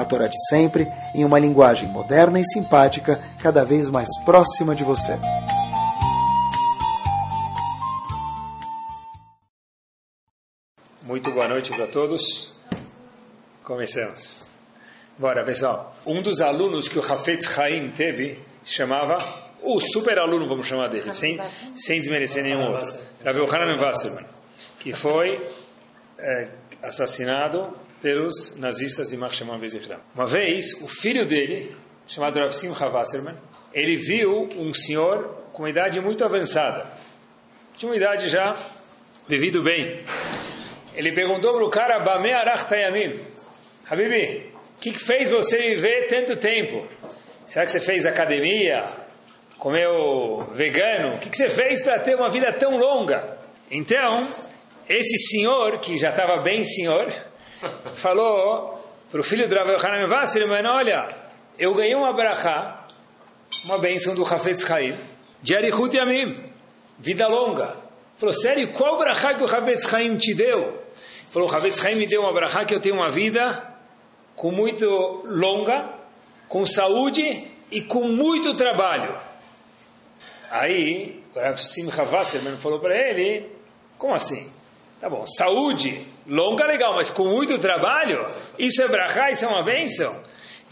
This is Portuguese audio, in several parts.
a Torá de sempre, em uma linguagem moderna e simpática, cada vez mais próxima de você. Muito boa noite para todos. Começamos. Bora, pessoal. Um dos alunos que o Hafetz Haim teve se chamava o super aluno, vamos chamar dele, sem, sem desmerecer nenhum outro. Rav Yohanan Wasserman, que foi é, assassinado pelos nazistas de Marshman Bezichram. Uma vez, o filho dele, chamado Rav Simcha Wasserman, ele viu um senhor com uma idade muito avançada. Tinha uma idade já vivido bem. Ele perguntou para o cara, Bame Arach Tayamim, Habibi, o que, que fez você viver tanto tempo? Será que você fez academia? Comeu vegano? O que, que você fez para ter uma vida tão longa? Então, esse senhor, que já estava bem senhor, falou para o filho do Rav Yohanan Wasserman, olha, eu ganhei uma brachá, uma bênção do Hafetz Chaim, de Arichut Yamim, vida longa. Falou, sério, qual brachá que o Hafetz Chaim te deu? Falou, o Hafetz Chaim me deu uma brachá que eu tenho uma vida com muito longa, com saúde e com muito trabalho. Aí, o Rav Simcha Wasserman falou para ele, como assim? Tá bom, saúde longa legal, mas com muito trabalho, isso é brachá, isso é uma bênção.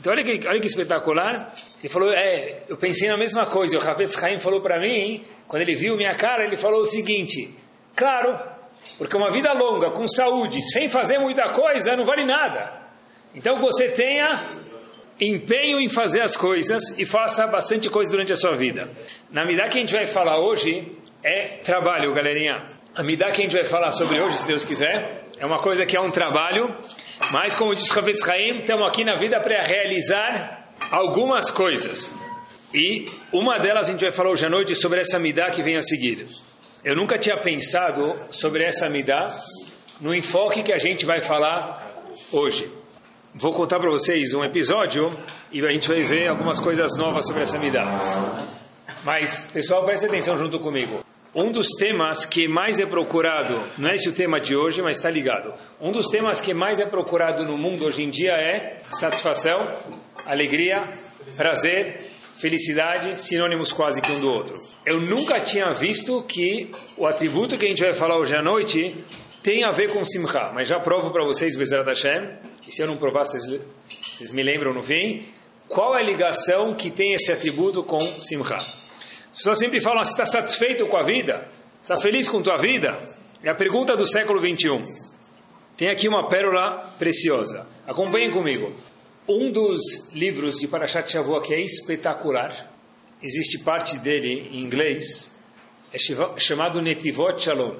Então olha que, olha que espetacular. Ele falou, é, eu pensei na mesma coisa. O Ravetz Haim falou para mim, quando ele viu minha cara, ele falou o seguinte: claro, porque uma vida longa, com saúde, sem fazer muita coisa, não vale nada. Então você tenha empenho em fazer as coisas e faça bastante coisa durante a sua vida. Na medida que a gente vai falar hoje é trabalho, galerinha. A medida que a gente vai falar sobre hoje, se Deus quiser, é uma coisa que é um trabalho, mas como diz Havetz Haim, estamos aqui na vida para realizar algumas coisas. E uma delas a gente vai falar hoje à noite sobre essa midá que vem a seguir. Eu nunca tinha pensado sobre essa midá no enfoque que a gente vai falar hoje. Vou contar para vocês um episódio e a gente vai ver algumas coisas novas sobre essa midá. Mas, pessoal, preste atenção junto comigo. Um dos temas que mais é procurado, não é esse o tema de hoje, mas está ligado. Um dos temas que mais é procurado no mundo hoje em dia é satisfação, alegria, prazer, felicidade, sinônimos quase que um do outro. Eu nunca tinha visto que o atributo que a gente vai falar hoje à noite tem a ver com simcha, mas já provo para vocês, Bezerra Hashem, e se eu não provar, vocês, vocês me lembram no fim, qual é a ligação que tem esse atributo com simcha. As pessoas sempre falam, está satisfeito com a vida? Está feliz com tua vida? É a pergunta do século 21. Tem aqui uma pérola preciosa. Acompanhem comigo. Um dos livros de Parashat Shavuot que é espetacular, existe parte dele em inglês, é chamado Netivot Shalom.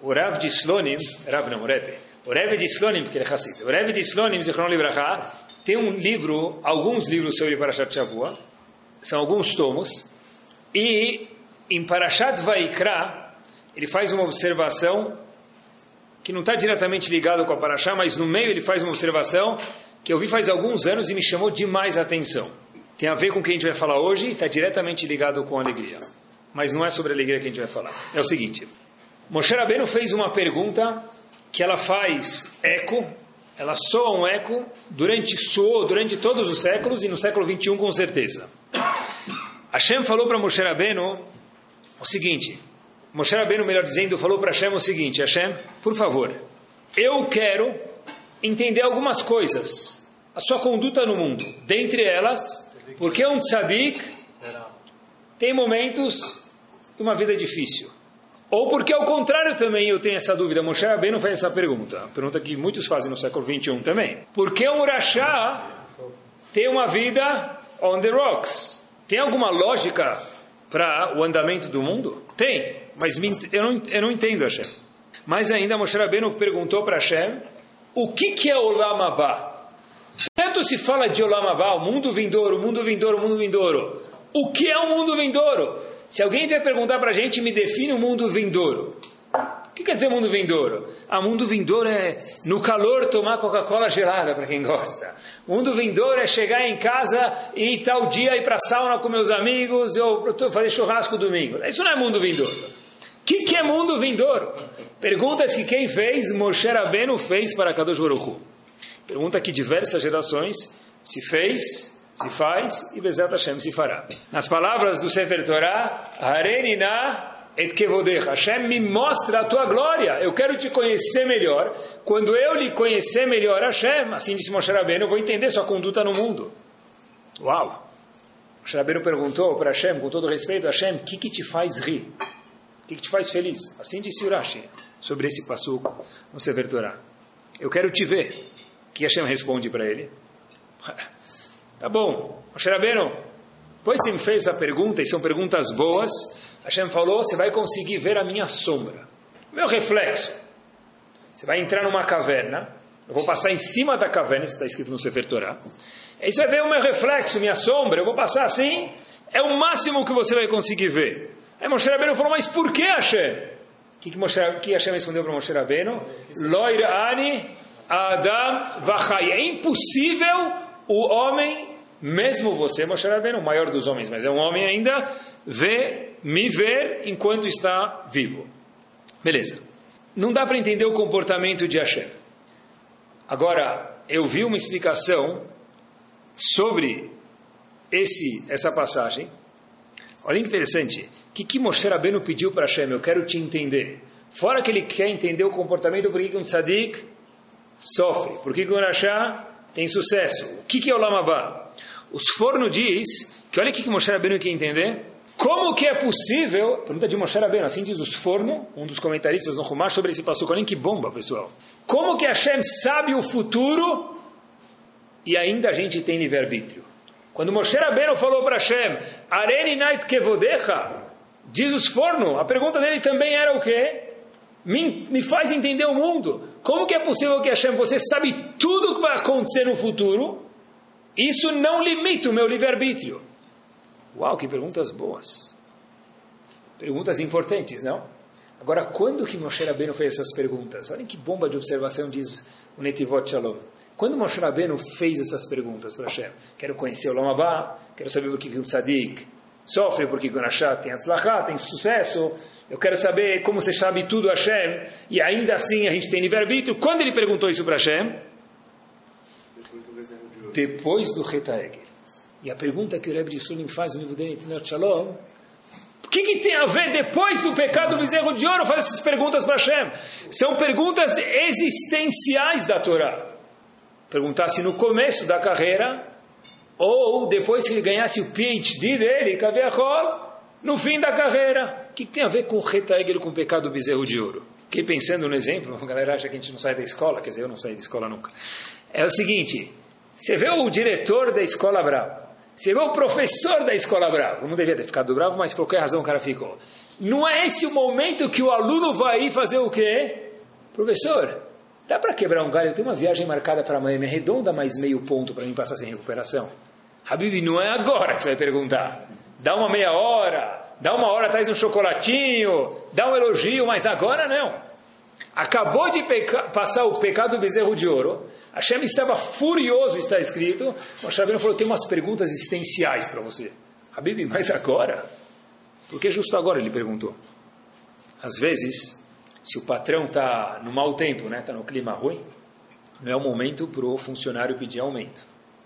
O Rav de Slonim, Rav não, o Rebbe, o Rebbe de Slonim, porque ele é Hassid, o Rebbe de Slonim, Zichron Libraha, tem um livro, alguns livros sobre Parashat Shavuot, são alguns tomos, e em Parashat Vaikra, ele faz uma observação que não está diretamente ligado com a Parashá, mas no meio ele faz uma observação que eu vi faz alguns anos e me chamou demais a atenção. Tem a ver com o que a gente vai falar hoje e está diretamente ligado com a alegria. Mas não é sobre a alegria que a gente vai falar. É o seguinte, Moshe Rabbeinu fez uma pergunta que ela faz eco, ela soa um eco, durante soou durante todos os séculos e no século 21 com certeza. Hashem falou para Moshe Rabbeinu o seguinte, Moshe Rabbeinu, melhor dizendo, falou para Hashem o seguinte, Hashem, por favor, eu quero entender algumas coisas, a sua conduta no mundo, dentre elas, porque um tzadik tem momentos de uma vida difícil. Ou porque ao contrário também eu tenho essa dúvida, Moshe Rabbeinu faz essa pergunta, pergunta que muitos fazem no século 21 também. Por que um Urachá tem uma vida on the rocks? Tem alguma lógica para o andamento do mundo? Tem, mas eu não, eu não entendo Hashem. Mais ainda, Moshe Rabbeinu perguntou para Hashem o que, que é Olam Abba? tanto se fala de Olam Abba, o mundo vindouro, o mundo vindouro, o mundo vindouro, o que é o mundo vindouro? Se alguém vier perguntar para a gente, me define o mundo vindouro. O que quer dizer mundo vindouro? Ah, mundo vindouro é no calor tomar Coca-Cola gelada, para quem gosta. Mundo vindouro é chegar em casa e tal dia ir para a sauna com meus amigos, ou fazer churrasco domingo. Isso não é mundo vindouro. O que, que é mundo vindouro? Perguntas que quem fez, Moshe Rabbeinu fez para Kadosh Baruch Hu. Pergunta que diversas gerações se fez, se faz e Bezat Hashem se fará. Nas palavras do Sefer Torah, Harenina et kevodecha. Hashem me mostra a tua glória. Eu quero te conhecer melhor. Quando eu lhe conhecer melhor, Hashem, assim disse Moshe Rabbeinu, eu vou entender sua conduta no mundo. Uau! Moshe Rabbeinu perguntou para Hashem, com todo respeito, Hashem, o que, que te faz rir? O que, que te faz feliz? Assim disse Urashi sobre esse passuco no Sefer Torah. Eu quero te ver. O que Hashem responde para ele? tá bom, Moshe Rabbeinu, depois você me fez essa pergunta, e são perguntas boas, Hashem falou: você vai conseguir ver a minha sombra, meu reflexo. Você vai entrar numa caverna, eu vou passar em cima da caverna, isso está escrito no Sefer Torah. Aí você vai ver o meu reflexo, minha sombra, eu vou passar assim, é o máximo que você vai conseguir ver. Aí Moshe Rabbeinu falou: mas por que Hashem? O que, que, Moshe, que Hashem respondeu para Moshe Rabbeinu? Loir ani Adam vachai. É impossível o homem, mesmo você, Moshe Rabbeinu, o maior dos homens, mas é um homem ainda, ver, me ver enquanto está vivo. Beleza. Não dá para entender o comportamento de Hashem. Agora, eu vi uma explicação sobre esse, essa passagem. Olha que interessante. O que, que Moshe Rabbeinu pediu para Hashem? Eu quero te entender. Fora que ele quer entender o comportamento, por que um tzadik sofre? Por que um Rashá tem sucesso? O que, que é o Lamabá? Os Forno diz que olha o que, que Moshe Rabbeinu quer entender. Como que é possível, pergunta de Moshe Rabbeinu, assim diz os Forno, um dos comentaristas no Rumash sobre esse passo. Olha que bomba, pessoal. Como que Hashem sabe o futuro e ainda a gente tem livre-arbítrio? Quando Moshe Rabbeinu falou para Hashem, Areni Nait Kevodecha, diz os Forno, a pergunta dele também era o quê? Me, me faz entender o mundo. Como que é possível que Hashem, você sabe tudo o que vai acontecer no futuro? Isso não limita o meu livre-arbítrio. Uau, que perguntas boas. Perguntas importantes, não? Agora, quando que Moshe Rabbeinu fez essas perguntas? Olhem que bomba de observação diz o Netivot Shalom. Quando Moshe Rabbeinu fez essas perguntas para Hashem, quero conhecer o Lamabá, quero saber o que um tzadik sofre, porque Gunashá tem atzlachá, tem sucesso, eu quero saber como você sabe tudo Hashem, e ainda assim a gente tem livre-arbítrio. Quando ele perguntou isso para Hashem? Depois do Retaeg. E a pergunta que o Rebbe de Sulim faz no livro dele, Tinot Shalom, o que, que, tem a ver depois do pecado do bezerro de ouro? Faz essas perguntas para Hashem. São perguntas existenciais da Torá. Perguntar se no começo da carreira ou depois que ele ganhasse o PhD dele, Kaviachol, no fim da carreira. O que, que tem a ver com o retaegel, com o pecado do bezerro de ouro? Fiquei pensando no exemplo, a galera acha que a gente não sai da escola, quer dizer, eu não saí da escola nunca. É o seguinte, você vê o diretor da escola bravo, vê o professor da escola bravo, não devia ter ficado bravo, mas por qualquer razão o cara ficou. Não é esse o momento que o aluno vai fazer o quê? Professor, dá para quebrar um galho? Eu tenho uma viagem marcada para Miami redonda, mais meio ponto para mim passar sem recuperação. Habib, não é agora que você vai perguntar. Dá uma meia hora, dá uma hora, traz um chocolatinho, dá um elogio, mas agora não. Acabou de passar o pecado do bezerro de ouro. Hashem estava furioso, está escrito. O Shabino falou: tem umas perguntas existenciais para você. Habib, mas agora? Por que justo agora? Ele perguntou. Às vezes, se o patrão está no mau tempo, está né, tá no clima ruim, não é o momento para o funcionário pedir aumento.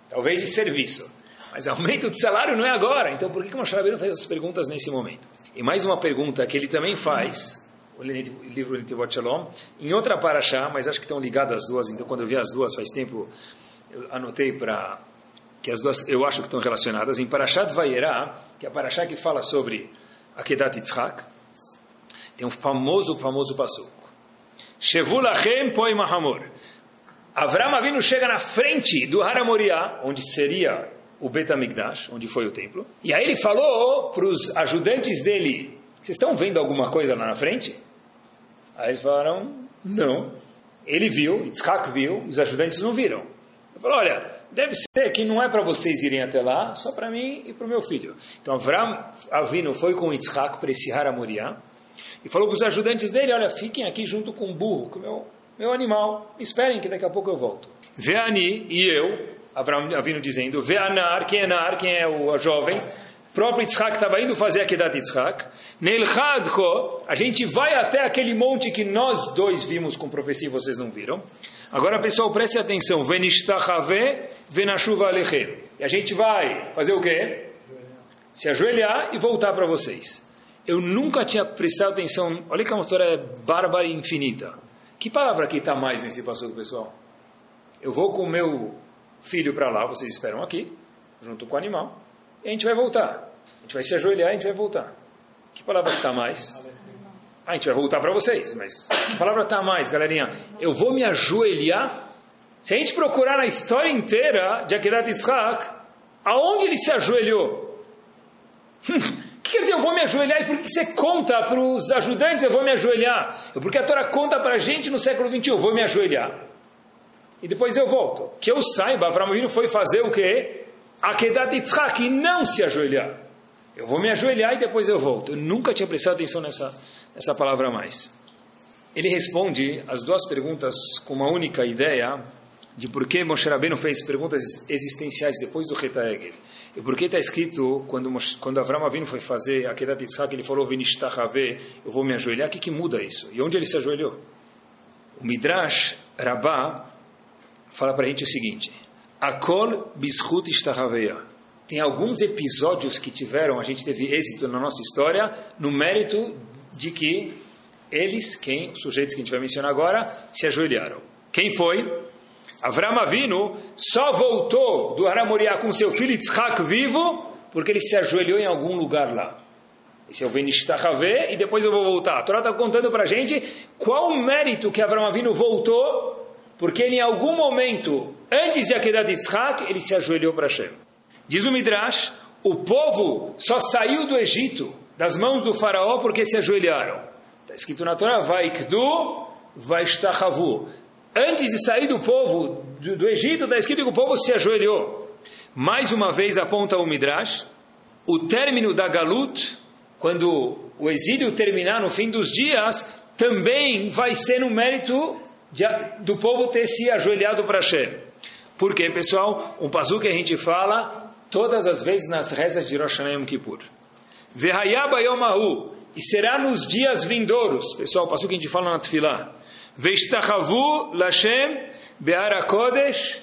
Talvez de serviço. Mas aumento de salário não é agora. Então por que, que o Moshe Rabbeinu fez essas perguntas nesse momento? E mais uma pergunta que ele também faz, o livro Nitivot Shalom, em outra paraxá, mas acho que estão ligadas as duas, então quando eu vi as duas faz tempo, eu anotei para que as duas eu acho que estão relacionadas. Em Parashat Vayera, que é a paraxá que fala sobre Akedat Yitzhak, tem um famoso, famoso passuco. Shevulachem poi mahamor. Avram Avinu chega na frente do Haramoriá, onde seria o Betamigdash, onde foi o templo. E aí ele falou para os ajudantes dele: Vocês estão vendo alguma coisa lá na frente? Aí eles falaram: Não. Ele viu, Yitzhak viu, os ajudantes não viram. Ele falou: Olha, deve ser que não é para vocês irem até lá, só para mim e para o meu filho. Então Avram Avino foi com Yitzhak para esse Haramoriá e falou para os ajudantes dele, olha, fiquem aqui junto com o burro, com o meu, meu animal, esperem que daqui a pouco eu volto. Veani e eu, Avram Avino dizendo, Veanar, quem é Nar, quem é o jovem, próprio Yitzhak estava indo fazer a Kedat Yitzhak. Nelchadko, a gente vai até aquele monte que nós dois vimos com profecia e vocês não viram. Agora, pessoal, preste atenção. Venishtachave venashuva alechem. E a gente vai fazer o quê? Se ajoelhar e voltar para vocês. Eu nunca tinha prestado atenção. Olha que a motora é bárbara e infinita. Que palavra aqui está mais nesse passo, pessoal? Eu vou com o meu filho para lá, vocês esperam aqui, junto com o animal, e a gente vai voltar. A gente vai se ajoelhar e a gente vai voltar. Que palavra está mais? Ah, a gente vai voltar para vocês, mas que palavra está mais, galerinha? Eu vou me ajoelhar? Se a gente procurar na história inteira de Akedat Yitzhak, aonde ele se ajoelhou? O que quer dizer eu vou me ajoelhar? E por que você conta para os ajudantes eu vou me ajoelhar? Porque a Torá conta para a gente no século XXI, eu vou me ajoelhar. E depois eu volto. Que eu saiba, Avram foi fazer o quê? Akedat Yitzhak e não se ajoelhar. Eu vou me ajoelhar e depois eu volto. Eu nunca tinha prestado atenção nessa, nessa palavra mais. Ele responde as duas perguntas com uma única ideia de por que Moshe Rabbeinu fez perguntas existenciais depois do Reta. E por que está escrito, quando, quando Avram Avinu foi fazer a Kedat Yitzhak, ele falou, eu vou me ajoelhar, o que, que muda isso? E onde ele se ajoelhou? O Midrash Rabbah fala para a gente o seguinte, Akol Bishut Ishtachaveya tem alguns episódios que tiveram, a gente teve êxito na nossa história, no mérito de que eles, quem, os sujeitos que a gente vai mencionar agora, se ajoelharam. Quem foi? Avram Avinu só voltou do Haramoriá com seu filho Yitzhak vivo, porque ele se ajoelhou em algum lugar lá. Esse é o Venishtachave, e depois eu vou voltar. A Torá está contando para a gente qual o mérito que Avram Avinu voltou, porque ele, em algum momento, antes de Akedat Yitzhak, ele se ajoelhou para Hashem. Diz o Midrash, o povo só saiu do Egito, das mãos do faraó, porque se ajoelharam. Está escrito na Torá, Vaikdu, Vaishtachavu. Antes de sair do povo, do, do Egito, está escrito que o povo se ajoelhou. Mais uma vez aponta o Midrash, o término da Galut, quando o exílio terminar no fim dos dias, também vai ser no mérito de, do povo ter se ajoelhado para Hashem. Por quê, pessoal? Um pazu que a gente fala todas as vezes nas rezas de Rosh Hashanah Yom Kippur. Vehayaba Yomahu, e será nos dias vindouros, pessoal, passou que a gente fala na Tfilah. Veshtachavu Lashem Be'ara Kodesh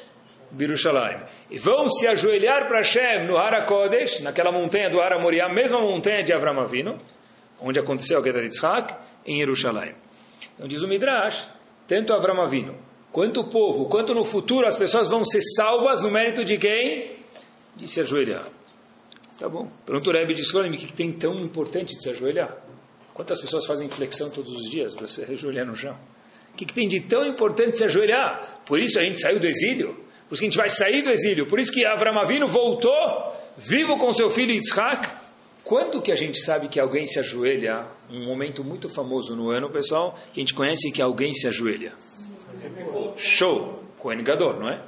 Birushalayim. E vão se ajoelhar para Hashem no Hara Kodesh, naquela montanha do Hara Moriah, mesma montanha de Avram Avinu, onde aconteceu a queda de Yitzhak, em Jerusalém. Então diz o Midrash, tanto Avram Avinu, quanto o povo, quanto no futuro as pessoas vão ser salvas no mérito de quem? de se ajoelhar. Tá bom. Pergunta o Rebbe de Slonim, o que tem tão importante de se ajoelhar? Quantas pessoas fazem flexão todos os dias para se ajoelhar no chão? O que tem de tão importante se ajoelhar? Por isso a gente saiu do exílio. Por isso que a gente vai sair do exílio. Por isso que Avram Avinu voltou, vivo com seu filho Yitzhak. Quando que a gente sabe que alguém se ajoelha? Um momento muito famoso no ano, pessoal, que a gente conhece que alguém se ajoelha. Show! Cohen Gadol, não é?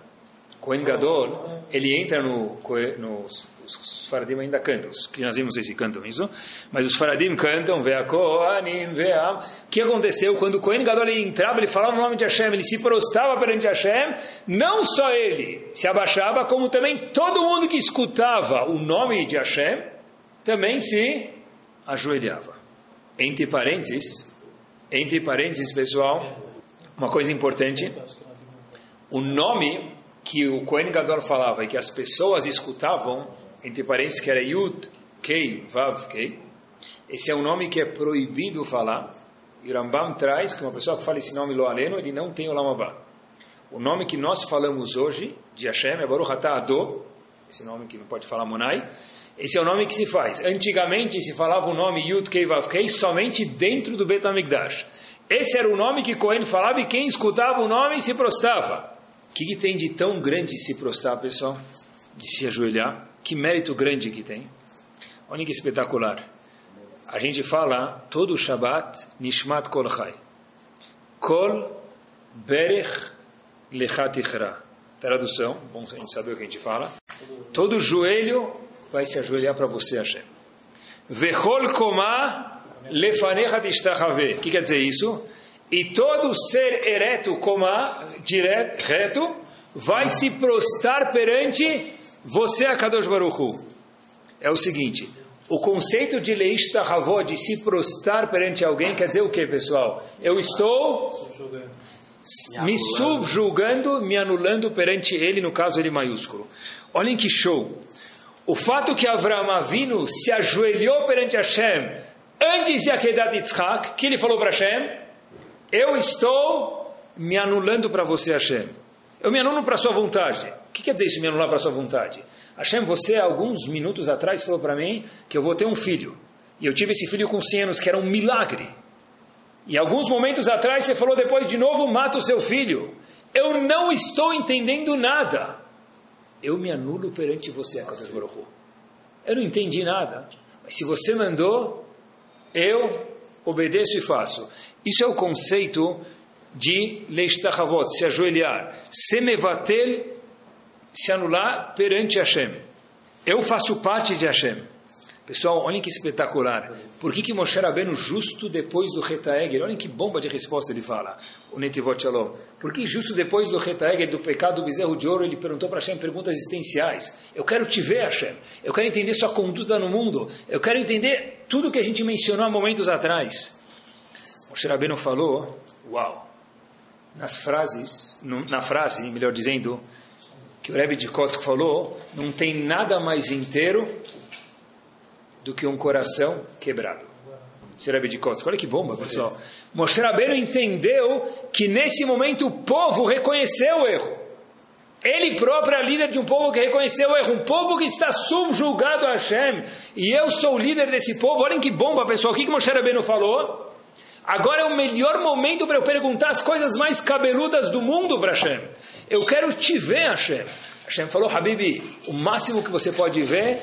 Cohen Gadol, ele entra no, no os Faradim ainda cantam, os que nós vimos esse cantam isso, mas os Faradim cantam, vea Kohanim, vea. O que aconteceu quando o Kohen Gadol entrava, ele falava o nome de Hashem, ele se prostava perante Hashem, não só ele se abaixava, como também todo mundo que escutava o nome de Hashem também se ajoelhava. Entre parênteses, entre parênteses, pessoal, uma coisa importante, o nome que o Kohen Gadol falava e que as pessoas escutavam, entre parênteses, que era Yud, Kei, Vav, Kei, esse é um nome que é proibido falar, e Rambam traz que uma pessoa que fala esse nome Loaleno, ele não tem o Lamabá. O nome que nós falamos hoje, de Hashem, é Baruch Ado, esse nome que não pode falar Monai, esse é o nome que se faz. Antigamente se falava o nome Yud Kei Vav Kei somente dentro do Bet HaMikdash. Esse era o nome que Cohen falava e quem escutava o nome se prostava que, que tem de tão grande se prostrar, pessoal? De se ajoelhar? Que mérito grande que tem. Olha que espetacular. A gente fala todo o Shabbat, Nishmat Kol Chai. Kol Berech Lechat Ichra. Está Tradução, bom a gente saber o que a gente fala. Todo joelho vai se ajoelhar para você, Hashem. Vechol koma lefanecha dishtachave. O que quer dizer isso? E todo ser ereto, koma, direto, reto, vai se prostrar perante você, Akadosh Baruch Hu. É o seguinte, o conceito de leishtachavó, de se prostrar perante alguém, quer dizer o que, pessoal? Eu estou me subjulgando, me anulando perante ele, no caso ele maiúsculo. Olhem que show! O fato que Avram Avinu se ajoelhou perante Hashem antes de Akedat Yitzhak, que ele falou para Hashem, eu estou me anulando para você, Hashem. Eu me anulo para a sua vontade. O que quer dizer isso, me anular para a sua vontade? Hashem, você, alguns minutos atrás, falou para mim que eu vou ter um filho. E eu tive esse filho com 100 anos, que era um milagre. E alguns momentos atrás você falou depois de novo, mata o seu filho. Eu não estou entendendo nada. Eu me anulo perante você, Akadosh Baruch Eu não entendi nada. Mas se você mandou, eu obedeço e faço. Isso é o conceito de leishtachavot, se ajoelhar. Semevatel, se anular perante Hashem. Eu faço parte de Hashem. Pessoal, olhem que espetacular. Por que, que Moshe Rabbeinu, justo depois do Retaegel, olhem que bomba de resposta ele fala, o Netivot Shalom. Por que justo depois do Retaegel, do pecado do bezerro de ouro, ele perguntou para Hashem perguntas existenciais? Eu quero te ver, Hashem. Eu quero entender sua conduta no mundo. Eu quero entender tudo que a gente mencionou há momentos atrás. Moshe Rabbeinu falou, uau, nas frases, na frase, melhor dizendo, que o Rebbe de Kotsk falou, não tem nada mais inteiro do que um coração quebrado. Rebbe de Kotsk. Olha que bomba, pessoal. Moshe Rabbeinu entendeu que nesse momento o povo reconheceu o erro. Ele próprio é líder de um povo que reconheceu o erro, um povo que está subjugado a Hashem. E eu sou o líder desse povo. Olhem que bomba, pessoal. O que, que Moshe Rabbeinu falou? Agora é o melhor momento para eu perguntar as coisas mais cabeludas do mundo para Hashem. Eu quero te ver, Hashem. Hashem falou, Habibi, o máximo que você pode ver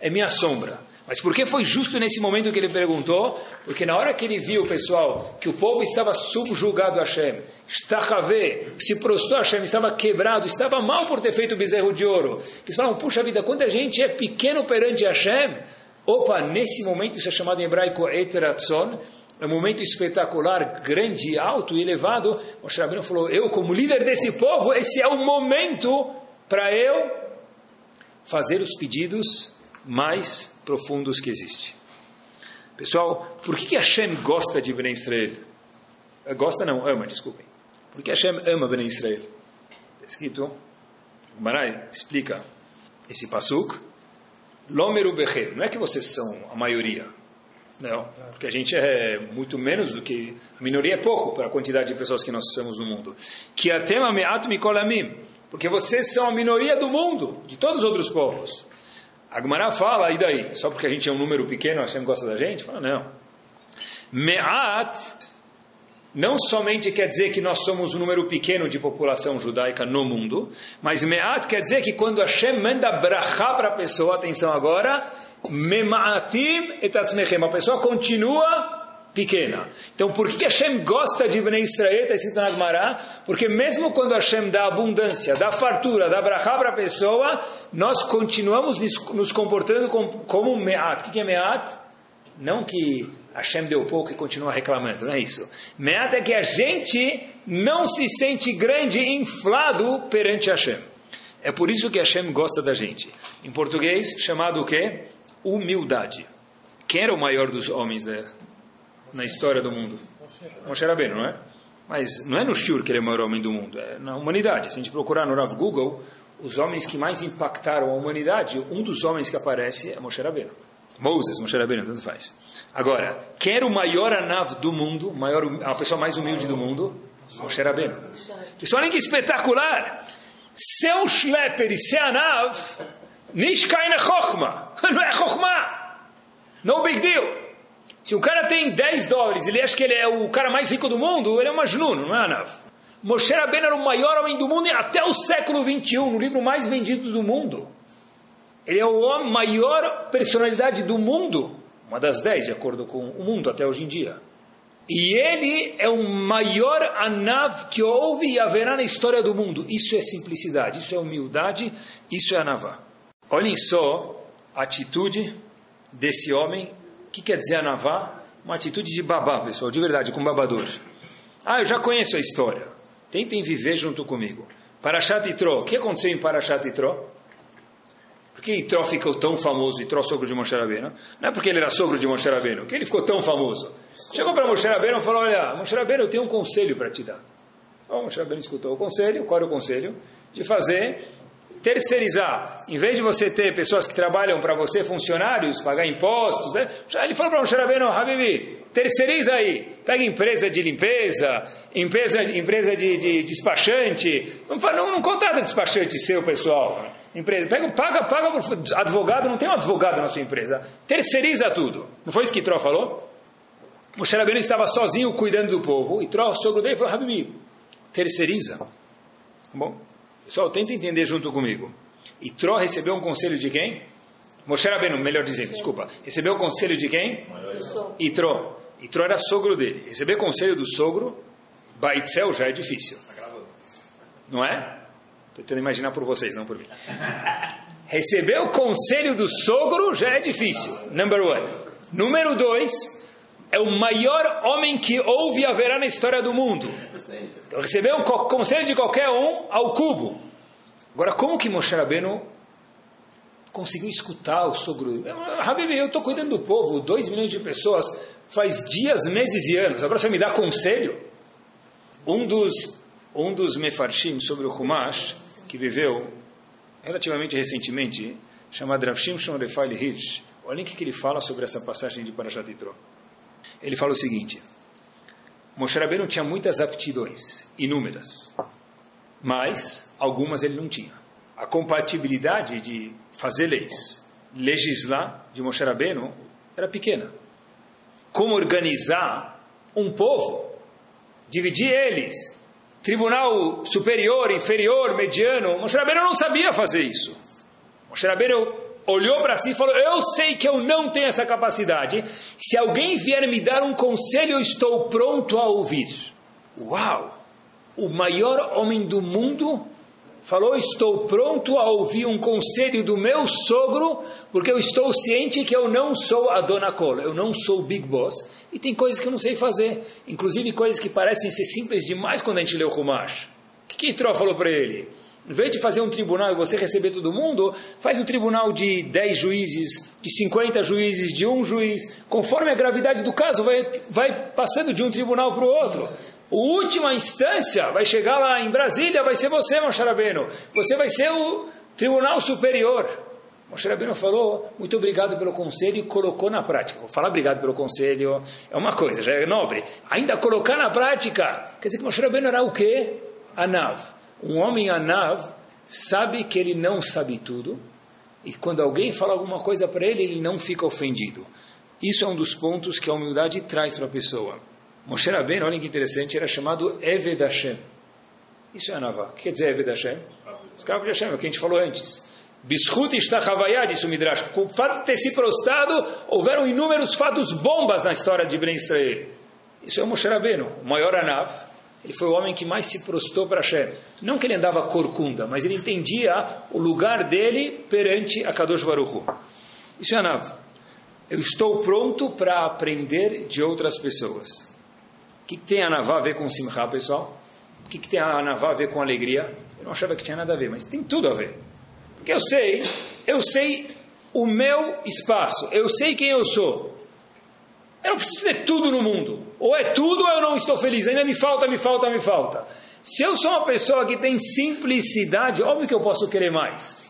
é minha sombra. Mas por que foi justo nesse momento que ele perguntou? Porque na hora que ele viu, pessoal, que o povo estava subjugado a Hashem, Stachave, se prostou a Hashem, estava quebrado, estava mal por ter feito o bezerro de ouro. Eles falam, puxa vida, quanta gente é pequeno perante Hashem. Opa, nesse momento, isso é chamado em hebraico Eteratzon, é um momento espetacular, grande, alto e elevado. Moshe Rabbeinu falou, eu como líder desse povo, esse é o momento para eu fazer os pedidos mais profundos que existe. Pessoal, por que, Hashem gosta de Ben Israel? Eh, gosta não, ama, desculpem. Por que Hashem ama Ben Israel? Está escrito, Marai explica esse pasuk, Lomeru Bechem, não é que vocês são a maioria, não, porque a gente é muito menos do que, a minoria é pouco para a quantidade de pessoas que nós somos no mundo. Que porque vocês são a minoria do mundo, de todos os outros povos. A fala, e daí? Só porque a gente é um número pequeno, a Hashem gosta da gente? Fala, não. Me'at não somente quer dizer que nós somos um número pequeno de população judaica no mundo, mas Me'at quer dizer que quando Hashem manda brachá para a pessoa, atenção agora, Mema'atim etatzmechem, a pessoa continua pequena. Então, por que Hashem gosta de Bnei Israel, está escrito na Gemara? Porque mesmo quando Hashem dá abundância, dá fartura, dá brachá para a pessoa, nós continuamos nos comportando como, me'at. O que é me'at? Não que Hashem deu pouco e continua reclamando, não é isso. Me'at é que a gente não se sente grande e inflado perante Hashem. É por isso que Hashem gosta da gente. Em português, chamado o quê? Humildade. Quem era o maior dos homens né? Na história do mundo? Moshe Rabbeinu, não é? Mas não é no Shur que ele é o maior homem do mundo, é na humanidade. Se a gente procurar no Rav Google, os homens que mais impactaram a humanidade, um dos homens que aparece é Moshe Rabbeinu. Moses, Moshe Rabbeinu, tanto faz. Agora, quem era o maior anav do mundo, maior, a pessoa mais humilde do mundo? Moshe Rabbeinu. Pessoal, olha que espetacular! Seu schlepper e seu anav, nishkaina chokhma. Não é chokhma. No big deal. Se o cara tem 10 dólares, ele acha que ele é o cara mais rico do mundo, ele é um Majnun, não é Anav. Moshe Rabbeinu era o maior homem do mundo até o século 21, no livro mais vendido do mundo. Ele é a maior personalidade do mundo, uma das 10, de acordo com o mundo até hoje em dia. E ele é o maior anav que houve e haverá na história do mundo. Isso é simplicidade, isso é humildade, isso é anavá. Olhem só a atitude desse homem. Que quer dizer anavá? Uma atitude de babá, pessoal, de verdade, com babador. Ah, eu já conheço a história. Tentem viver junto comigo. Parashat Itró. O que aconteceu em Parashat Itró? Por que Itró ficou tão famoso, Itró, sogro de Moshe Rabbeinu? Não é porque ele era sogro de Moshe Rabbeinu, porque ele ficou tão famoso. Chegou para Moshe Rabbeinu e falou, olha, Moshe Rabbeinu, eu tenho um conselho para te dar. Bom, Moshe Rabbeinu escutou o conselho, qual era o conselho? De fazer terceirizar. Em vez de você ter pessoas que trabalham para você, funcionários, pagar impostos, né? ele falou para o Rabbeinu, Habibi, terceiriza aí. Pega empresa de limpeza, empresa, empresa de, de despachante. Não, não, não contrata despachante seu, pessoal. Empresa, pega, paga, paga advogado, não tem um advogado na sua empresa. Terceiriza tudo. Não foi isso que Tró falou? O Rabbeinu estava sozinho cuidando do povo. E Tró, o sogro dele, falou, Habibi, terceiriza. Tá bom? Pessoal, tenta entender junto comigo. E Tró recebeu um conselho de quem? Moshe Rabbeinu, melhor dizendo, desculpa. Recebeu o conselho de quem? Itró. Itró era sogro dele. Receber conselho do sogro, Baitzel já é difícil. Não é? Estou tentando imaginar por vocês, não por mim. Receber o conselho do sogro já é difícil. Number one. Número dois, é o maior homem que houve e haverá na história do mundo. Então, recebeu o conselho de qualquer um ao cubo. Agora, como que Moshe Rabbeinu conseguiu escutar o sogro? Habib, eu estou cuidando do povo, dois milhões de pessoas, faz dias, meses e anos. Agora você me dá conselho? Um dos, um dos mefarshim sobre o Humash, que viveu relativamente recentemente, chamado Rav Shimshon Refael Hirsch, olhem o que ele fala sobre essa passagem de Parashat Yitro. Ele fala o seguinte, Moshe Rabbeinu tinha muitas aptidões, inúmeras, mas algumas ele não tinha. A compatibilidade de fazer leis, legislar de Moshe Rabbeinu era pequena. Como organizar um povo, dividir eles, tribunal superior, inferior, mediano, Moshe Rabbeinu não sabia fazer isso. Moshe Rabbeinu olhou para si e falou: Eu sei que eu não tenho essa capacidade. Se alguém vier me dar um conselho, eu estou pronto a ouvir. Uau! O maior homem do mundo falou: Estou pronto a ouvir um conselho do meu sogro, porque eu estou ciente que eu não sou a dona Cola, eu não sou o Big Boss, e tem coisas que eu não sei fazer, inclusive coisas que parecem ser simples demais quando a gente lê o Rumash. O que, que Itró falou para ele? Em vez de fazer um tribunal e você receber todo mundo, faz um tribunal de 10 juízes, de 50 juízes, de um juiz. Conforme a gravidade do caso, vai, vai passando de um tribunal para o outro. A última instância vai chegar lá em Brasília, vai ser você, Moshe. Você vai ser o tribunal superior. Moshe falou, muito obrigado pelo conselho e colocou na prática. Vou falar obrigado pelo conselho é uma coisa, já é nobre. Ainda colocar na prática, quer dizer que Moshe era o quê? Anav. Um homem anav sabe que ele não sabe tudo, e quando alguém fala alguma coisa para ele, ele não fica ofendido. Isso é um dos pontos que a humildade traz para a pessoa. Moshe Rabbeinu, olha que interessante, era chamado Eved Hashem. Isso é anavá. O que quer dizer Eved Hashem? Escravo de Hashem, é o que a gente falou antes. Bishut Ishtachavayá, disse o Midrash. Com o fato de ter se prostrado, houveram inúmeros fatos bombas na história de Ben Israel. Isso é o Moshe Rabbeinu, o maior anav, ele foi o homem que mais se prostou para Hashem. Não que ele andava corcunda, mas ele entendia o lugar dele perante a Kadosh. Isso é Anav. Eu estou pronto para aprender de outras pessoas. O que, que tem Anavá a ver com Simcha, pessoal? O que, que tem Anavá a ver com alegria? Eu não achava que tinha nada a ver, mas tem tudo a ver. Porque eu sei, eu sei o meu espaço, eu sei quem eu sou. Eu não preciso ter tudo no mundo. Ou é tudo ou eu não estou feliz. Ainda me falta, me falta, me falta. Se eu sou uma pessoa que tem simplicidade, óbvio que eu posso querer mais.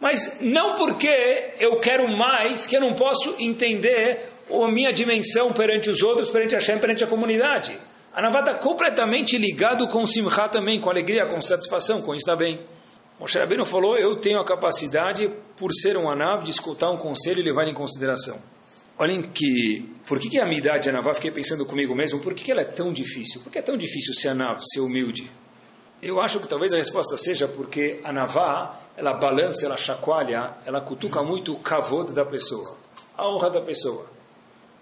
Mas não porque eu quero mais que eu não posso entender a minha dimensão perante os outros, perante a Shem, perante a comunidade. A Navá está completamente ligado com o Simcha também, com alegria, com satisfação, com isso está bem. Moshe Rabbeinu falou, eu tenho a capacidade, por ser um Anav, de escutar um conselho e levar em consideração. Olhem que, por que, que a Midah de Anavá, fiquei pensando comigo mesmo, por que, que ela é tão difícil? Por que é tão difícil ser Anav, ser humilde? Eu acho que talvez a resposta seja porque a Navá, ela balança, ela chacoalha, ela cutuca muito o kavod da pessoa, a honra da pessoa.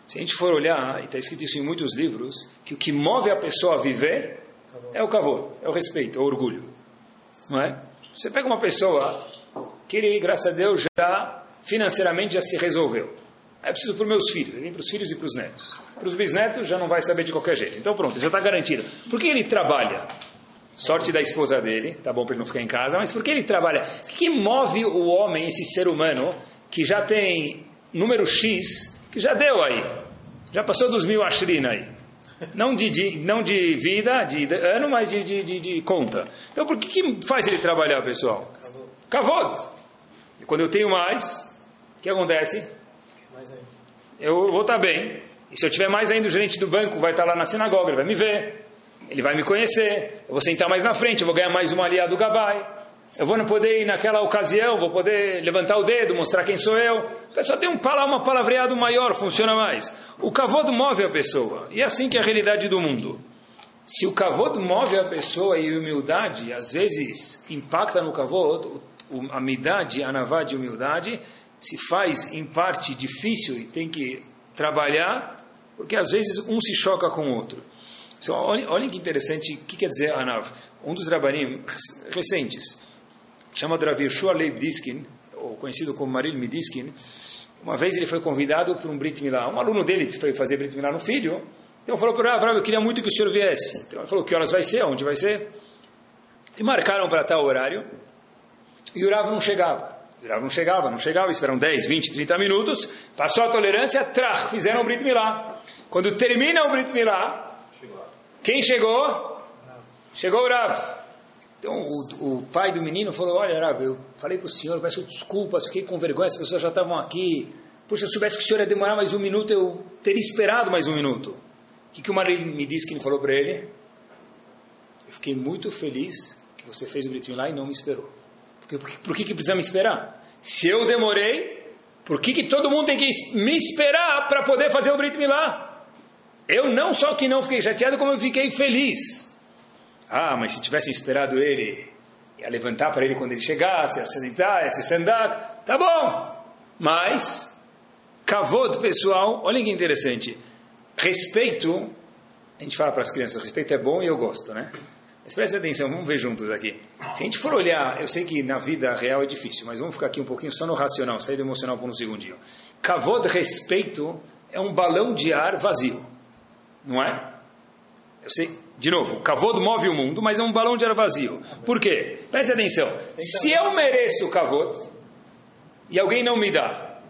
Se a gente for olhar, e está escrito isso em muitos livros, que o que move a pessoa a viver é o cavô, é o respeito, é o orgulho. Não é? Você pega uma pessoa que ele, graças a Deus, já financeiramente já se resolveu. É preciso para os meus filhos, para os filhos e para os netos. Para os bisnetos já não vai saber de qualquer jeito. Então pronto, já está garantido. Por que ele trabalha? Sorte da esposa dele, tá bom para ele não ficar em casa, mas por que ele trabalha? O que move o homem, esse ser humano, que já tem número X, que já deu aí, já passou dos mil ashrina aí. Não de, de, não de vida, de ano, mas de, de, de, conta. Então por que, que faz ele trabalhar, pessoal? Kavod. E quando eu tenho mais, o que acontece? Eu vou estar bem. E se eu tiver mais ainda, o gerente do banco vai estar lá na sinagoga, ele vai me ver. Ele vai me conhecer, eu vou sentar mais na frente, eu vou ganhar mais uma aliada do Gabai. Eu vou poder ir naquela ocasião, vou poder levantar o dedo, mostrar quem sou eu. A pessoa tem um, uma palavreado maior, funciona mais. O cavodo move a pessoa. E é assim que é a realidade do mundo. Se o cavodo move a pessoa e a humildade, às vezes, impacta no cavodo, a midade, a navá de humildade, se faz em parte difícil e tem que trabalhar, porque às vezes um se choca com o outro. Então, olhem, olhem que interessante, o que quer dizer Anav? Um dos Rabanim recentes, chamado Rav Yeshua Leib Diskin, ou conhecido como Maril Midiskin, uma vez ele foi convidado para um Brit Milá. Um aluno dele foi fazer Brit Milá no filho, então falou para o Rav, eu queria muito que o senhor viesse. Então ele falou, que horas vai ser, onde vai ser? E marcaram para tal horário, e o Rav não chegava. Não chegava, não chegava, esperam 10, 20, 30 minutos, passou a tolerância, trach, fizeram o Brit Milá. Quando termina o Brit Milá, quem chegou? Chegou o Rav. Então o, o, pai do menino falou: Olha, Rav, eu falei para o senhor, peço desculpas, fiquei com vergonha, as pessoas já estavam aqui. Puxa, se eu soubesse que o senhor ia demorar mais um minuto, eu teria esperado mais um minuto. O que, que o marido me disse que ele falou para ele? Eu fiquei muito feliz que você fez o Brit lá e não me esperou. Por, que, que precisa me esperar? Se eu demorei, por que, que todo mundo tem que me esperar para poder fazer o Brit Milá? Eu não só que não fiquei chateado, como eu fiquei feliz. Ah, mas se tivessem esperado ele, ia levantar para ele quando ele chegasse, ia sentar, ia se sentar, tá bom. Mas, cavod, pessoal, olha que interessante. Respeito, a gente fala para as crianças, respeito é bom e eu gosto, né? Mas presta atenção, vamos ver juntos aqui. Se a gente for olhar, eu sei que na vida real é difícil, mas vamos ficar aqui um pouquinho só no racional, sair do emocional por um segundinho. Cavod, respeito, é um balão de ar vazio. Não é? Eu sei, de novo, o cavodo move o mundo, mas é um balão de ar vazio. Por quê? Preste atenção. Se eu mereço o cavodo e alguém não me dá,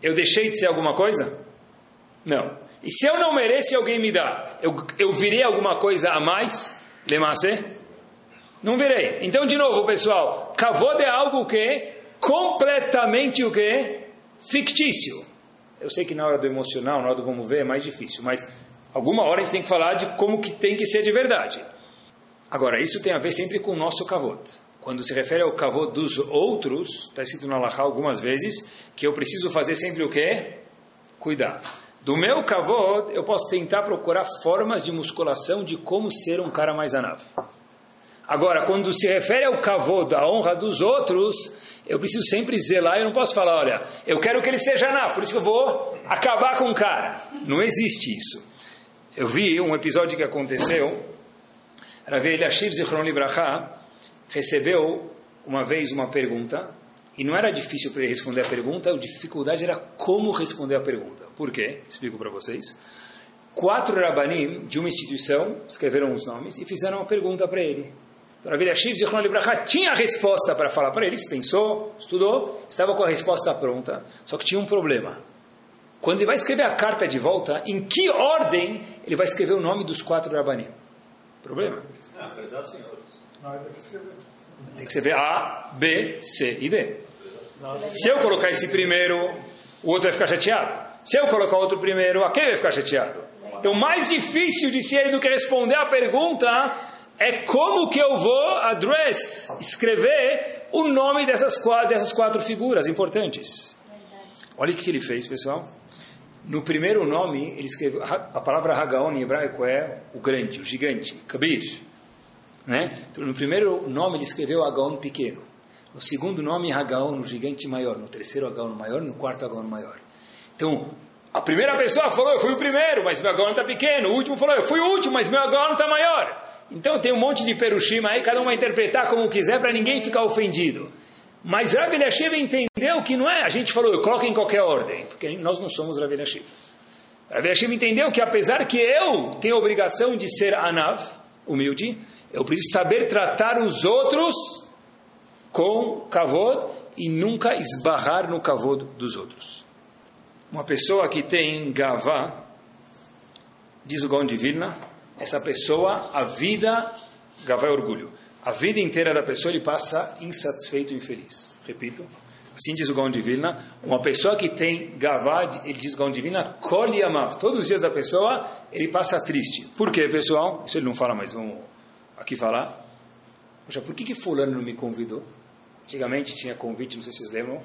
eu deixei de ser alguma coisa? Não. E se eu não mereço e alguém me dá, eu, eu virei alguma coisa a mais? Lemasse? Não virei. Então, de novo, pessoal, cavodo é algo que completamente o que? Fictício. Eu sei que na hora do emocional, na hora do vamos ver, é mais difícil, mas Alguma hora a gente tem que falar de como que tem que ser de verdade. Agora, isso tem a ver sempre com o nosso kavod. Quando se refere ao kavod dos outros, está escrito no Alahá algumas vezes, que eu preciso fazer sempre o quê? Cuidar. Do meu kavod, eu posso tentar procurar formas de musculação de como ser um cara mais anavo. Agora, quando se refere ao kavod, a honra dos outros, eu preciso sempre zelar, eu não posso falar, olha, eu quero que ele seja anavo, por isso que eu vou acabar com o cara. Não existe isso. Eu vi um episódio que aconteceu. Rav Eliashiv Zichron Libraha recebeu uma vez uma pergunta e não era difícil para ele responder a pergunta, a dificuldade era como responder a pergunta. Por quê? Explico para vocês. Quatro rabanim de uma instituição escreveram os nomes e fizeram uma pergunta para ele. Então, Rav Eliashiv Zichron Libraha tinha a resposta para falar para eles, pensou, estudou, estava com a resposta pronta, só que tinha um problema. Quando ele vai escrever a carta de volta, em que ordem ele vai escrever o nome dos quatro Rabanim? Problema? Ah, tem que escrever A, B, C e D. Se eu colocar esse primeiro, o outro vai ficar chateado. Se eu colocar outro primeiro, aquele vai ficar chateado. Então, mais difícil de ser do que responder a pergunta é como que eu vou address, escrever o nome dessas quatro, dessas quatro figuras importantes. Olha o que ele fez, pessoal. No primeiro nome, ele escreveu, a palavra Hagaon em hebraico é o grande, o gigante, Kabir. Né? No primeiro nome, ele escreveu Hagaon pequeno. No segundo nome, Hagaon, o gigante maior. No terceiro, Hagaon maior. No quarto, Hagaon maior. Então, A primeira pessoa falou, eu fui o primeiro, mas meu Gaon está pequeno. O último falou, eu fui o último, mas meu Gaon está maior. Então tem um monte de perushima aí, cada um vai interpretar como quiser para ninguém ficar ofendido. Mas Rabi Eliashiv entendeu que não é, a gente falou, eu coloco em qualquer ordem, porque nós não somos Rabi Eliashiv. Rabi Eliashiv entendeu que apesar que eu tenho a obrigação de ser anav, humilde, eu preciso saber tratar os outros com kavod e nunca esbarrar no kavod dos outros. Uma pessoa que tem gavá, diz o Vilna, essa pessoa, a vida, gavá é orgulho. A vida inteira da pessoa ele passa insatisfeito e infeliz. Repito, assim diz o Vilna, uma pessoa que tem gavá, ele diz Gaon de amav. Todos os dias da pessoa ele passa triste. Por quê, pessoal? Isso ele não fala, mas vamos aqui falar. Poxa, por que, que fulano não me convidou? Antigamente tinha convite, não sei se vocês lembram,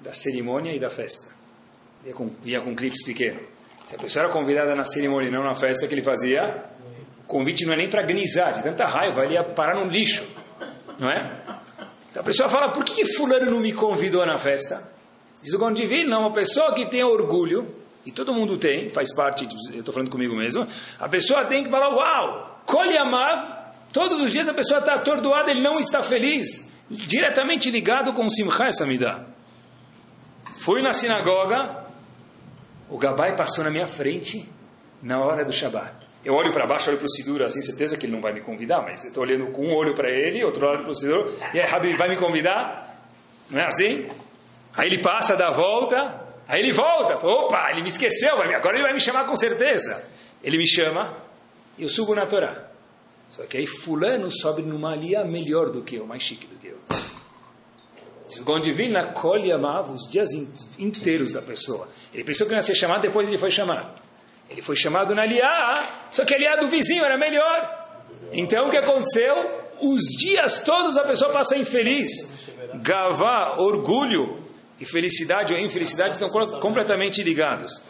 da cerimônia e da festa. Vinha com, vinha com cliques pequenos. Se a pessoa era convidada na cerimônia e não na festa, que ele fazia? O convite não é nem para grisar, de tanta raiva, ele ia parar no lixo. Não é? Então a pessoa fala, por que, que fulano não me convidou na festa? Diz o Divino, não, uma pessoa que tem orgulho, e todo mundo tem, faz parte, eu estou falando comigo mesmo, a pessoa tem que falar, uau, colhe amar, todos os dias a pessoa está atordoada, ele não está feliz, diretamente ligado com o Simcha essa me dá. Fui na sinagoga, o Gabai passou na minha frente na hora do Shabat. Eu olho para baixo, olho para o Sidur, assim, certeza que ele não vai me convidar, mas eu estou olhando com um olho para ele, outro olho para o Sidur, e aí, Habib, vai me convidar? Não é assim? Aí ele passa, dá a volta, aí ele volta, opa, ele me esqueceu, agora ele vai me chamar com certeza. Ele me chama, eu subo na Torá. Só que aí fulano sobe numa linha melhor do que eu, mais chique do que eu. Quando divina colhe amava os dias inteiros da pessoa. Ele pensou que ia ser chamado, depois ele foi chamado. Ele foi chamado na liá, só que a liá do vizinho era melhor. Então o que aconteceu? Os dias todos a pessoa passa infeliz. Gavá, orgulho e felicidade ou infelicidade estão completamente ligados.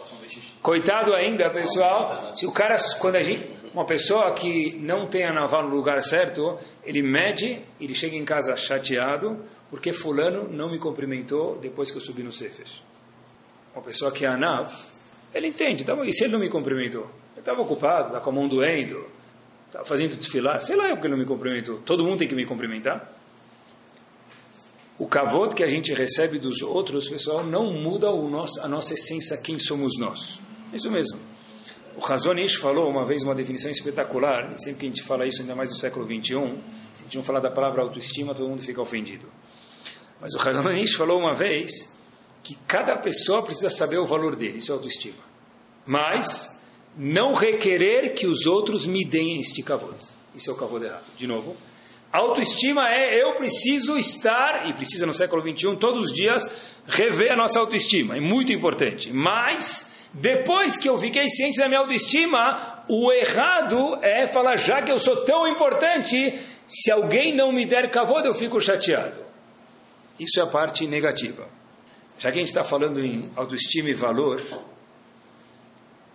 Coitado ainda, pessoal, se o cara, quando a gente, uma pessoa que não tem a naval no lugar certo, ele mede, ele chega em casa chateado, porque fulano não me cumprimentou depois que eu subi no Sefer. Uma pessoa que é anav, ele entende, tá, e se ele não me cumprimentou? Ele estava ocupado, está com a mão doendo, estava fazendo desfilar, sei lá porque ele não me cumprimentou. Todo mundo tem que me cumprimentar. O kavod que a gente recebe dos outros, pessoal, não muda nosso, a nossa essência, quem somos nós. Isso mesmo. O Razonish falou uma vez uma definição espetacular, sempre que a gente fala isso, ainda mais no século 21, se a gente não falar da palavra autoestima, todo mundo fica ofendido. Mas o Razonish falou uma vez que cada pessoa precisa saber o valor dele, isso é autoestima. Mas não requerer que os outros me deem este kavod. Isso é o kavod errado. De novo, autoestima é eu preciso estar, e precisa no século 21, todos os dias, rever a nossa autoestima. É muito importante. Mas, depois que eu fiquei ciente da minha autoestima, o errado é falar, já que eu sou tão importante, se alguém não me der kavod, eu fico chateado. Isso é a parte negativa. Já que a gente está falando em autoestima e valor,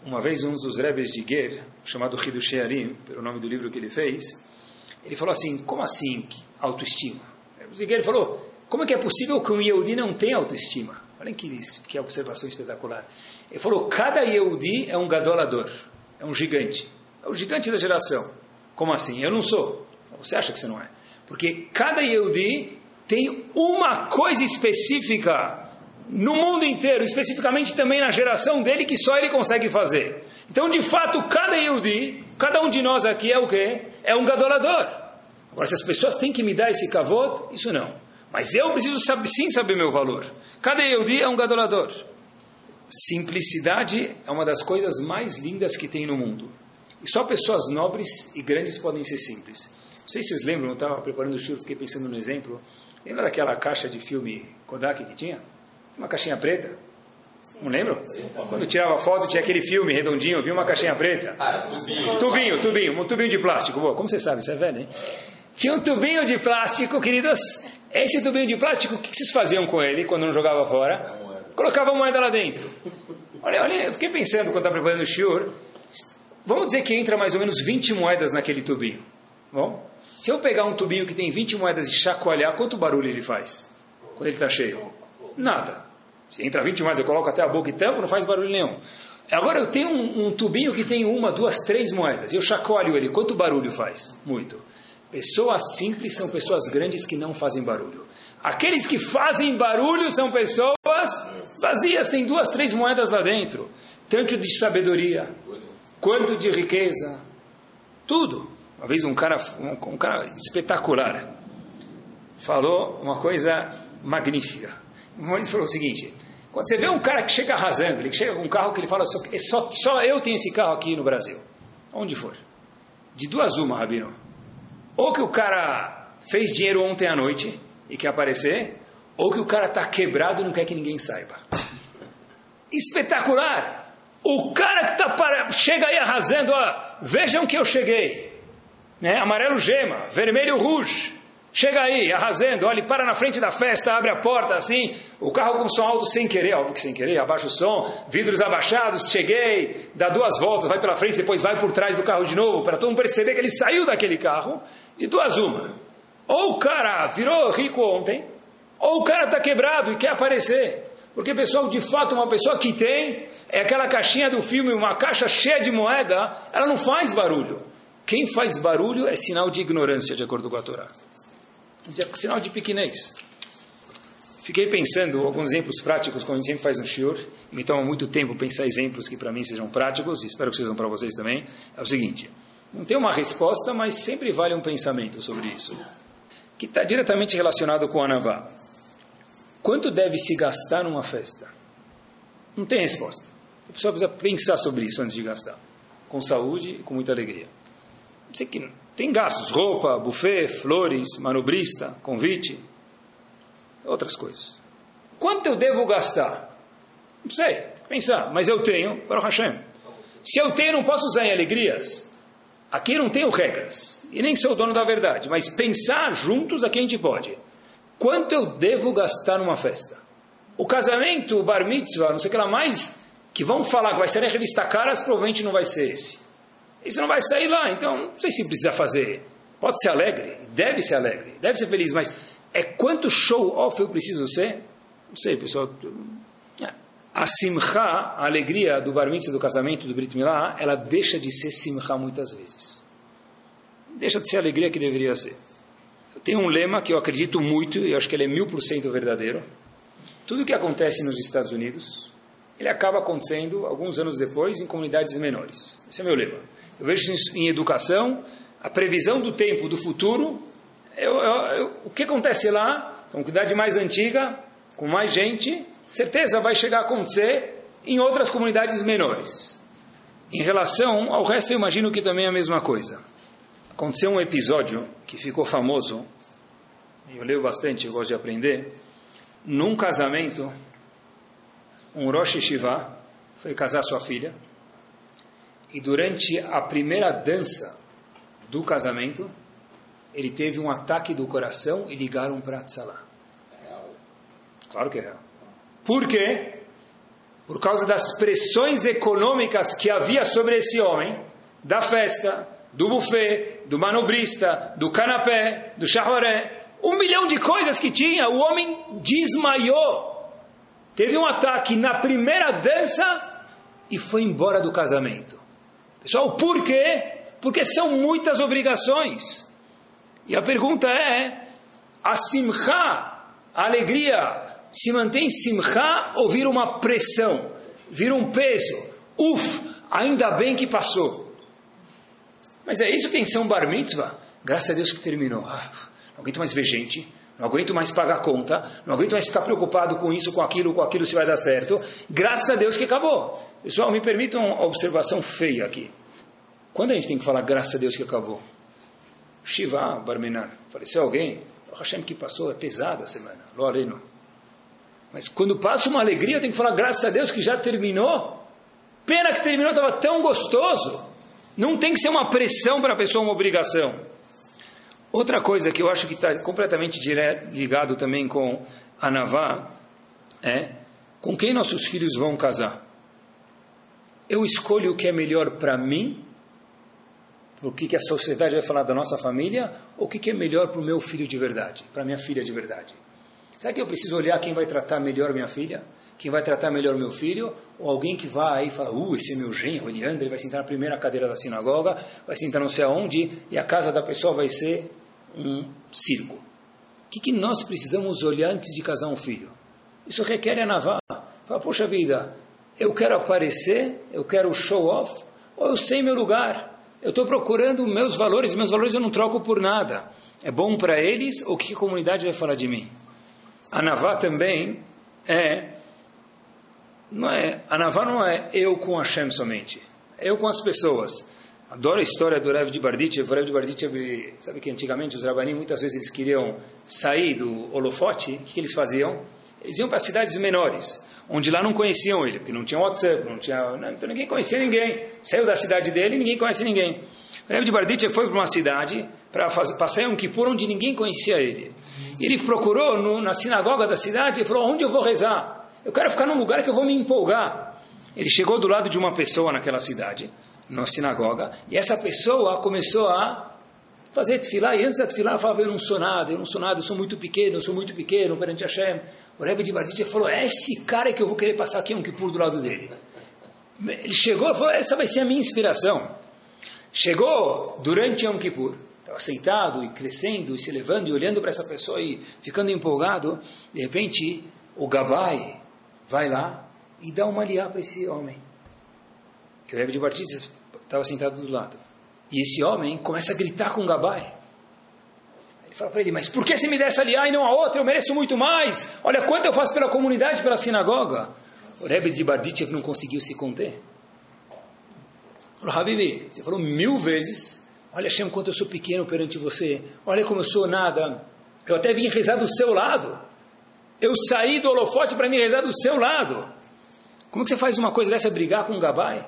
uma vez um dos rebes de Ger, chamado Hidush Shearim, pelo nome do livro que ele fez, ele falou assim, como assim autoestima? O falou, como é que é possível que um Yehudi não tenha autoestima? Olhem que, que observação espetacular. Ele falou, cada Yehudi é um gadolador, é um gigante, é o gigante da geração. Como assim? Eu não sou. Você acha que você não é? Porque cada Yehudi tem uma coisa específica no mundo inteiro, especificamente também na geração dele, que só ele consegue fazer. Então, de fato, cada Yehudi, cada um de nós aqui é o quê? É um gadolador. Agora, se as pessoas têm que me dar esse kavod, isso não. Mas eu preciso saber, sim saber meu valor. Cada Yehudi é um gadolador. Simplicidade é uma das coisas mais lindas que tem no mundo. E só pessoas nobres e grandes podem ser simples. Não sei se vocês lembram, eu estava preparando o show, fiquei pensando no exemplo. Lembra daquela caixa de filme Kodak que tinha? Uma caixinha preta. Não lembro? Quando tirava foto, tinha aquele filme redondinho, viu uma caixinha preta? Tubinho, tubinho, um tubinho de plástico. Boa, como você sabe, você é velho, hein? Tinha um tubinho de plástico, queridos. Esse tubinho de plástico, o que vocês faziam com ele quando não jogava fora? Colocava moeda lá dentro. Olha, olha, eu fiquei pensando quando estava preparando o shiur. Vamos dizer que entra mais ou menos 20 moedas naquele tubinho. Bom, se eu pegar um tubinho que tem 20 moedas e chacoalhar, quanto barulho ele faz? Quando ele está cheio? Nada. Se entra 20 moedas, eu coloco até a boca e tampo, não faz barulho nenhum. Agora eu tenho um, um tubinho que tem uma, duas, três moedas. Eu chacoalho ele. Quanto barulho faz? Muito. Pessoas simples são pessoas grandes que não fazem barulho. Aqueles que fazem barulho são pessoas vazias, tem duas, três moedas lá dentro. Tanto de sabedoria, quanto de riqueza. Tudo. Uma vez um cara, um, um cara espetacular falou uma coisa magnífica. Ele falou o seguinte: quando você vê um cara que chega arrasando, ele chega com um carro que ele fala, só, é só, só eu tenho esse carro aqui no Brasil. Onde for. De duas uma, Rabino. Ou que o cara fez dinheiro ontem à noite e quer aparecer, ou que o cara está quebrado e não quer que ninguém saiba. Espetacular! O cara que tá para... chega aí arrasando, ó, vejam que eu cheguei. Né? Amarelo gema, vermelho rouge. Chega aí, arrasando, olha, para na frente da festa, abre a porta assim, o carro com som alto sem querer, óbvio que sem querer, abaixa o som, vidros abaixados, cheguei, dá duas voltas, vai pela frente, depois vai por trás do carro de novo, para todo mundo perceber que ele saiu daquele carro, de duas uma. Ou o cara virou rico ontem, ou o cara está quebrado e quer aparecer. Porque, pessoal, de fato, uma pessoa que tem, é aquela caixinha do filme, uma caixa cheia de moeda, ela não faz barulho. Quem faz barulho é sinal de ignorância, de acordo com a Torá sinal de pequenez. Fiquei pensando alguns exemplos práticos, como a gente sempre faz no Shiur. Me toma muito tempo pensar exemplos que para mim sejam práticos, e espero que sejam para vocês também. É o seguinte: não tem uma resposta, mas sempre vale um pensamento sobre isso, que está diretamente relacionado com a Anavá. Quanto deve se gastar numa festa? Não tem resposta. A pessoa precisa pensar sobre isso antes de gastar, com saúde e com muita alegria. Sei que tem gastos, roupa, buffet, flores, manobrista, convite, outras coisas. Quanto eu devo gastar? Não sei, pensar, mas eu tenho, para o Hashem. Se eu tenho, não posso usar em alegrias. Aqui não tenho regras, e nem sou o dono da verdade, mas pensar juntos aqui a gente pode. Quanto eu devo gastar numa festa? O casamento, o bar mitzvah, não sei o que lá mais, que vão falar que vai ser na revista Caras, provavelmente não vai ser esse. Isso não vai sair lá, então não sei se precisa fazer. Pode ser alegre, deve ser alegre, deve ser feliz, mas é quanto show-off eu preciso ser? Não sei, pessoal. É. A simcha, a alegria do bar mitzvah, do casamento, do brit milá, ela deixa de ser simcha muitas vezes. Deixa de ser a alegria que deveria ser. Eu tenho um lema que eu acredito muito, e eu acho que ele é mil por cento verdadeiro. Tudo que acontece nos Estados Unidos, ele acaba acontecendo alguns anos depois em comunidades menores. Esse é meu lema. Eu vejo isso em educação, a previsão do tempo, do futuro. Eu, eu, eu, o que acontece lá, com idade mais antiga, com mais gente, certeza vai chegar a acontecer em outras comunidades menores. Em relação ao resto, eu imagino que também é a mesma coisa. Aconteceu um episódio que ficou famoso, eu leio bastante, eu gosto de aprender. Num casamento, um Rosh Shiva foi casar sua filha e durante a primeira dança do casamento, ele teve um ataque do coração e ligaram para Tzalá. Claro que é real. Por quê? Por causa das pressões econômicas que havia sobre esse homem, da festa, do buffet, do manobrista, do canapé, do charroré, um milhão de coisas que tinha, o homem desmaiou. Teve um ataque na primeira dança e foi embora do casamento. Pessoal, por quê? Porque são muitas obrigações. E a pergunta é: a simcha, a alegria, se mantém simcha ou vira uma pressão, vira um peso? Uf, ainda bem que passou. Mas é isso que tem que ser um bar mitzvah? Graças a Deus que terminou. Ah, não aguento mais ver gente, não aguento mais pagar conta, não aguento mais ficar preocupado com isso, com aquilo, com aquilo, se vai dar certo. Graças a Deus que acabou. Pessoal, me permitam uma observação feia aqui. Quando a gente tem que falar, graças a Deus que acabou? Shiva, Barmenar, faleceu alguém? O Hashem que passou, é pesada a semana, Loreno. Mas quando passa uma alegria, eu tenho que falar, graças a Deus que já terminou. Pena que terminou, estava tão gostoso. Não tem que ser uma pressão para a pessoa, uma obrigação. Outra coisa que eu acho que está completamente ligado também com a Navá é com quem nossos filhos vão casar. Eu escolho o que é melhor para mim o que, que a sociedade vai falar da nossa família, ou o que, que é melhor para o meu filho de verdade, para minha filha de verdade. Será que eu preciso olhar quem vai tratar melhor minha filha? Quem vai tratar melhor meu filho? Ou alguém que vai e fala, uh, esse é meu genro, ele anda, ele vai sentar na primeira cadeira da sinagoga, vai sentar não sei aonde, e a casa da pessoa vai ser um circo. O que, que nós precisamos olhar antes de casar um filho? Isso requer a navalha. Fala, poxa vida, eu quero aparecer, eu quero show off, ou eu sei meu lugar. Eu estou procurando meus valores, meus valores eu não troco por nada. É bom para eles, ou o que a comunidade vai falar de mim? A Navá também é, não é, a Navá não é eu com Hashem somente, é eu com as pessoas. Adoro a história do Rev de Barditchev. O Rev de Barditchev, sabe que antigamente os rabanim, muitas vezes eles queriam sair do holofote, o que, eles faziam? Eles iam para cidades menores, onde lá não conheciam ele, porque não tinha WhatsApp, não tinha, não, então ninguém conhecia ninguém. Saiu da cidade dele e ninguém conhece ninguém. O Rebbe de Barditchev foi para uma cidade para passar um Kippur onde ninguém conhecia ele. E ele procurou no, na sinagoga da cidade e falou, onde eu vou rezar? Eu quero ficar num lugar que eu vou me empolgar. Ele chegou do lado de uma pessoa naquela cidade, na sinagoga, e essa pessoa começou a fazer tefilá, e antes da tefilá falava, eu não sou nada, eu não sou nada, eu sou muito pequeno, eu sou muito pequeno perante Hashem. O Rebbe de Barditchev falou, é esse cara que eu vou querer passar aqui um Kippur do lado dele. Ele chegou e falou, essa vai ser a minha inspiração. Chegou durante Yom Kippur, estava sentado e crescendo e se elevando e olhando para essa pessoa e ficando empolgado, de repente o Gabai vai lá e dá uma liá para esse homem. Que o Rebbe de Batista estava sentado do lado. E esse homem começa a gritar com o Gabai. Ele fala para ele, mas por que você me dá essa liá e não a outra? Eu mereço muito mais. Olha quanto eu faço pela comunidade, pela sinagoga. O Rebbe de Barditchev não conseguiu se conter. Falou, Habibi, você falou mil vezes, olha Hashem, quanto eu sou pequeno perante você, olha como eu sou nada, eu até vim rezar do seu lado, eu saí do holofote para me rezar do seu lado. Como que você faz uma coisa dessa, brigar com um gabai?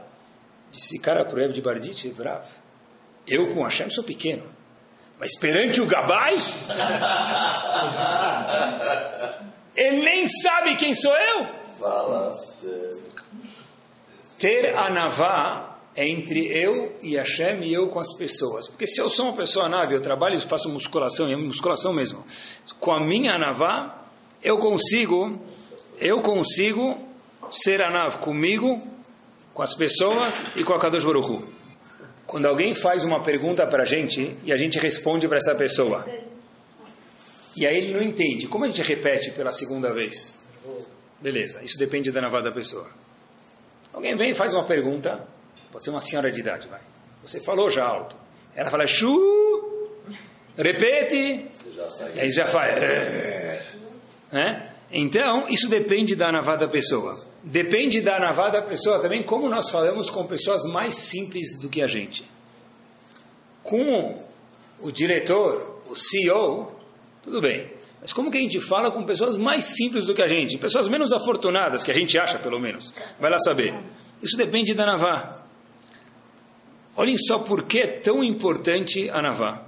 Disse cara para o de Bardit, bravo, eu com Hashem sou pequeno, mas perante o gabai, ele nem sabe quem sou eu. Fala sério. Ter anavá é entre eu e Hashem e eu com as pessoas. Porque se eu sou uma pessoa nave, eu trabalho faço musculação, e é musculação mesmo, com a minha anavá, eu consigo, eu consigo ser anav comigo, com as pessoas e com a Kadosh Baruch Quando alguém faz uma pergunta para a gente e a gente responde para essa pessoa, e aí ele não entende, como a gente repete pela segunda vez? Beleza, isso depende da anavá da pessoa. Alguém vem e faz uma pergunta, Pode ser uma senhora de idade, vai. Você falou já alto. Ela fala, chu, repete. E aí já faz. Né? Então, isso depende da navada da pessoa. Depende da navada da pessoa também, como nós falamos com pessoas mais simples do que a gente. Com o diretor, o CEO, tudo bem. Mas como que a gente fala com pessoas mais simples do que a gente? Pessoas menos afortunadas, que a gente acha, pelo menos. Vai lá saber. Isso depende da navá. Olhem só por que é tão importante a Navá.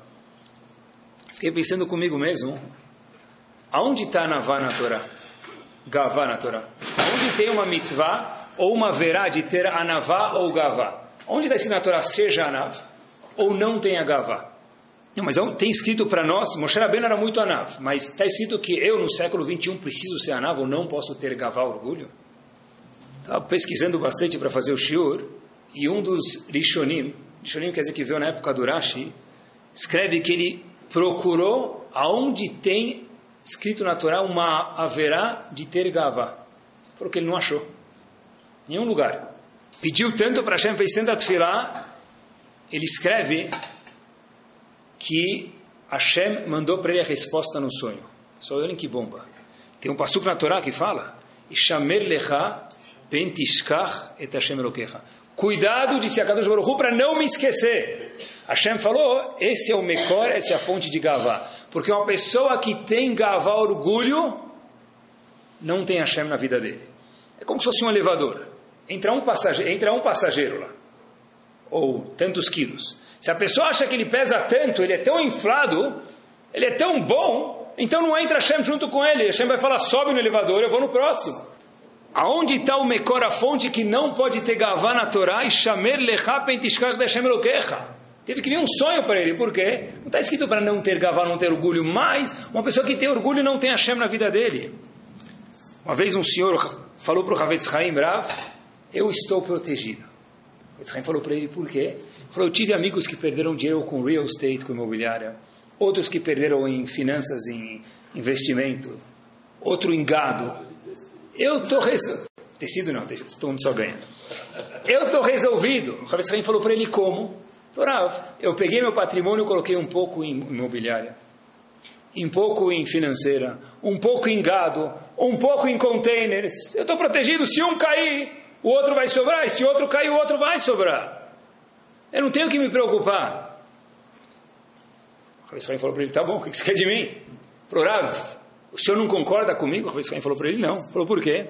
Fiquei pensando comigo mesmo, aonde está Navá na Torá? Gavá na Torá. Onde tem uma mitzvah ou uma verá de ter a Navá ou Gavá? Onde está escrito na Torá seja Anav ou não tenha Gavá? Não, mas tem escrito para nós, Moshe Rabbeinu era muito Anav, mas está escrito que eu no século 21 preciso ser Anav ou não posso ter Gavá, orgulho? Estava pesquisando bastante para fazer o shiur, e um dos Rishonim, Rishonim quer dizer que veio na época do Rashi, escreve que ele procurou aonde tem escrito na Torá uma haverá de ter gavá. Falou que ele não achou. Nenhum lugar. Pediu tanto para Hashem, fez tanta tefilá, ele escreve que Hashem mandou para ele a resposta no sonho. Só olhem que bomba. Tem um passuco na Torá que fala, Ishamer et Hashem. Cuidado, disse a Kadosh Baruch para não me esquecer. Hashem falou, esse é o Mekor, essa é a fonte de Gavá. Porque uma pessoa que tem Gavá, orgulho, não tem Hashem na vida dele. É como se fosse um elevador. Entra um passageiro, entra um passageiro lá. Ou tantos quilos. Se a pessoa acha que ele pesa tanto, ele é tão inflado, ele é tão bom, então não entra Hashem junto com ele. Hashem vai falar, sobe no elevador, eu vou no próximo. Aonde está o Mekor, a fonte que não pode ter gavá na Torá? E shamer lecha pentishkash Hashem elokecha. Teve que vir um sonho para ele, por quê? Não está escrito para não ter gavá, não ter orgulho, mas uma pessoa que tem orgulho não tem Hashem na vida dele. Uma vez um senhor falou para o Havetz Haim Brav, eu estou protegido. O Haim falou para ele, por quê? Falou, eu tive amigos que perderam dinheiro com real estate, com imobiliária, outros que perderam em finanças, em investimento, outro em gado. Eu estou resolvido. Tecido não, tecido, todo mundo só ganha. Eu estou resolvido. O Havetz Haim falou para ele como? Falou, eu peguei meu patrimônio e coloquei um pouco em imobiliária, um pouco em financeira, um pouco em gado, um pouco em containers. Eu estou protegido. Se um cair, o outro vai sobrar. E se outro cair, o outro vai sobrar. Eu não tenho que me preocupar. O Havetz falou para ele, tá bom, o que você quer de mim? Falou, o senhor não concorda comigo? O Havetz falou para ele, não. Falou, por quê?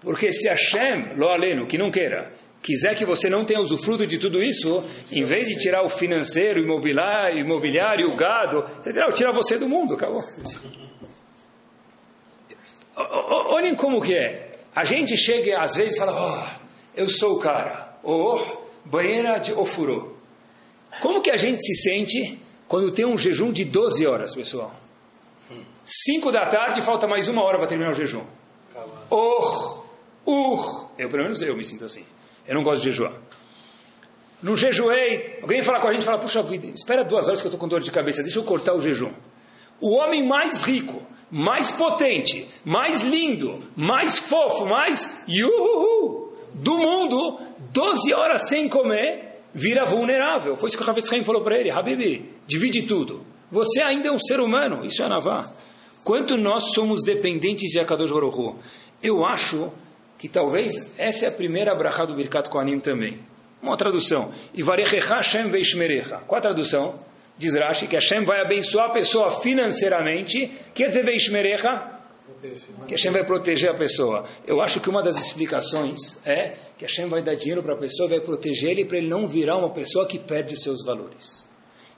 Porque se Hashem, lo aleno, que não queira, quiser que você não tenha usufruto de tudo isso, em vez de tirar o financeiro, o imobiliário, imobiliário o gado, você dirá, tirar você do mundo, acabou. Olhem como que é. A gente chega às vezes e fala, oh, eu sou o cara, ou oh, banheira de ofurô. Como que a gente se sente quando tem um jejum de 12 horas, pessoal? 5 da tarde, falta mais uma hora para terminar o jejum. Oh, uh, eu pelo menos eu me sinto assim. Eu não gosto de jejuar. Não jejuei. Alguém vem falar com a gente fala, puxa vida, espera duas horas que eu estou com dor de cabeça, deixa eu cortar o jejum. O homem mais rico, mais potente, mais lindo, mais fofo, mais yuhu do mundo, 12 horas sem comer, vira vulnerável. Foi isso que o Havetz Haim falou para ele, Habibi, divide tudo. Você ainda é um ser humano, isso é Navá. Quanto nós somos dependentes de Akadosh Baruch Eu acho que talvez essa é a primeira brachá do Birkat Kohanim também. Uma tradução. Ivarechecha Hashem veishmerecha. Qual a tradução? Diz Rashi que Hashem vai abençoar a pessoa financeiramente. Quer dizer veishmerecha? Que Hashem vai proteger a pessoa. Eu acho que uma das explicações é que Hashem vai dar dinheiro para a pessoa, vai proteger ele para ele não virar uma pessoa que perde os seus valores.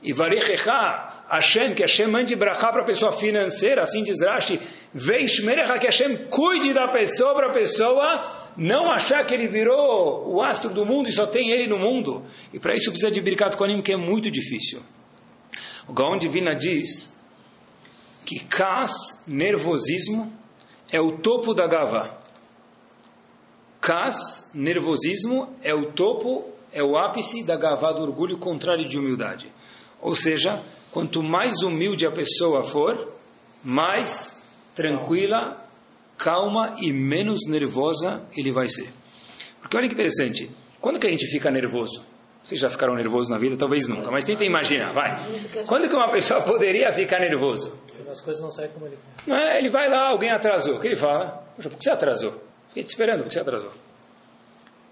E Varechecha, Hashem, que Hashem mande brachá para a pessoa financeira, assim diz Rashi, Veishmerecha, que Hashem cuide da pessoa para a pessoa não achar que ele virou o astro do mundo e só tem ele no mundo. E para isso precisa de Birkat Kohanim, que é muito difícil. O Gaon Divina diz que Kas, nervosismo, é o topo da gava. Kas, nervosismo, é o topo, é o ápice da gavá do orgulho contrário de humildade. Ou seja, quanto mais humilde a pessoa for, mais tranquila, calma e menos nervosa ele vai ser. Porque olha que interessante, quando que a gente fica nervoso? Vocês já ficaram nervosos na vida? Talvez nunca, mas tenta imaginar, vai. Quando que uma pessoa poderia ficar nervoso? As coisas não saem como ele quer. É, ele vai lá, alguém atrasou. O que ele fala? Poxa, por que você atrasou? Fiquei te esperando, por que você atrasou?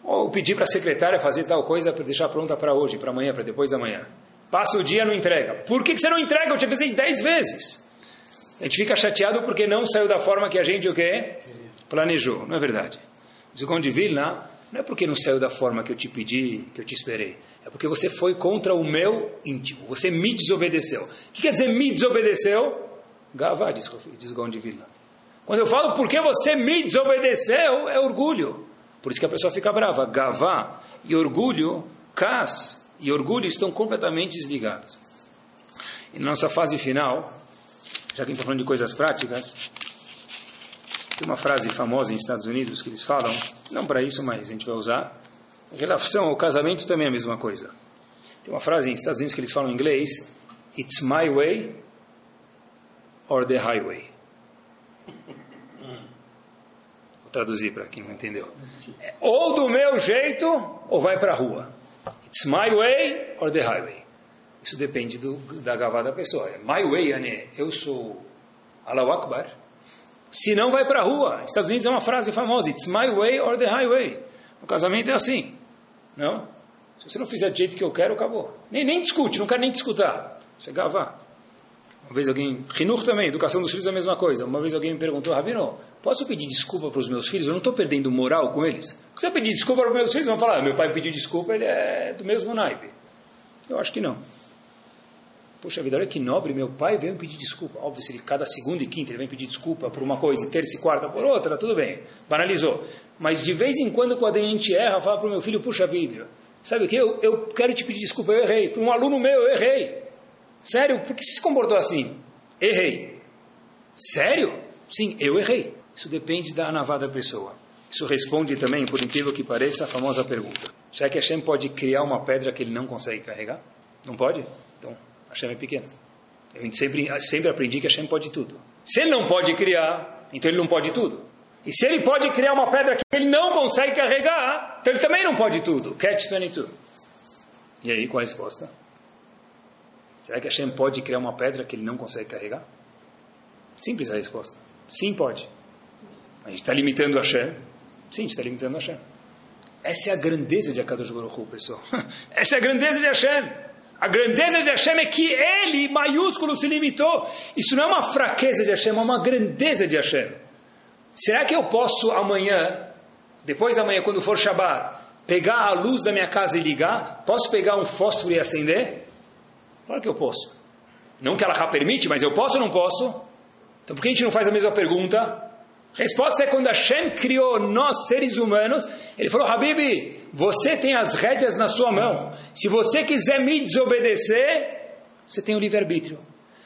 Ou pedir para a secretária fazer tal coisa para deixar pronta para hoje, para amanhã, para depois da manhã. Passa o dia não entrega. Por que, que você não entrega? Eu te avisei dez vezes. A gente fica chateado porque não saiu da forma que a gente o quê? Planejou. Não é verdade. Diz o Vilna, não é porque não saiu da forma que eu te pedi, que eu te esperei. É porque você foi contra o meu íntimo. Você me desobedeceu. O que quer dizer me desobedeceu? Gavá, diz, diz Vilna. Quando eu falo porque você me desobedeceu, é orgulho. Por isso que a pessoa fica brava. Gavá e orgulho, cas, e orgulho estão completamente desligados. E na nossa fase final, já que a gente está falando de coisas práticas, tem uma frase famosa em Estados Unidos que eles falam, não para isso, mas a gente vai usar, em relação ao casamento também é a mesma coisa. Tem uma frase em Estados Unidos que eles falam em inglês, It's my way or the highway. Vou traduzir para quem não entendeu. É, ou do meu jeito, ou vai para a rua. It's my way or the highway. Isso depende do, da gavada da pessoa. É my way, Ane, eu sou Allahu Akbar. Se não, vai para a rua. Estados Unidos é uma frase famosa. It's my way or the highway. O casamento é assim. Não? Se você não fizer do jeito que eu quero, acabou. Nem, nem discute, não quero nem discutir. Você gavá. Uma vez alguém, Rinur também, educação dos filhos é a mesma coisa. Uma vez alguém me perguntou, Rabino, posso pedir desculpa para os meus filhos? Eu não estou perdendo moral com eles. Se eu pedir desculpa para os meus filhos, vão falar, ah, meu pai pediu desculpa, ele é do mesmo naipe. Eu acho que não. Puxa vida, olha que nobre, meu pai veio pedir desculpa. Óbvio, se ele cada segunda e quinta ele vem pedir desculpa por uma coisa, e terça e quarta por outra, tudo bem, banalizou. Mas de vez em quando, quando a gente erra, fala para o meu filho, puxa vida, Sabe o que? Eu, eu quero te pedir desculpa, eu errei. Para um aluno meu, eu errei. Sério, por que se comportou assim? Errei. Sério? Sim, eu errei. Isso depende da anavá da pessoa. Isso responde também, por incrível que pareça, a famosa pergunta. Já que Hashem pode criar uma pedra que ele não consegue carregar? Não pode? Então, Hashem é pequeno. Eu sempre, sempre aprendi que Hashem pode tudo. Se ele não pode criar, então ele não pode tudo. E se ele pode criar uma pedra que ele não consegue carregar, então ele também não pode tudo. Catch 22. E aí, qual a resposta? Será que Hashem pode criar uma pedra que ele não consegue carregar? Simples a resposta. Sim, pode. A gente está limitando Hashem. Sim, a gente está limitando Hashem. Essa é a grandeza de Akadosh Baruch Hu, pessoal. Essa é a grandeza de Hashem. A grandeza de Hashem é que ele, maiúsculo, se limitou. Isso não é uma fraqueza de Hashem, é uma grandeza de Hashem. Será que eu posso amanhã, depois da manhã, quando for Shabbat, pegar a luz da minha casa e ligar? Posso pegar um fósforo e acender? Claro que eu posso. Não que ela permite, mas eu posso ou não posso? Então por que a gente não faz a mesma pergunta? Resposta é quando Hashem criou nós, seres humanos, ele falou, Habib, você tem as rédeas na sua mão. Se você quiser me desobedecer, você tem o livre-arbítrio.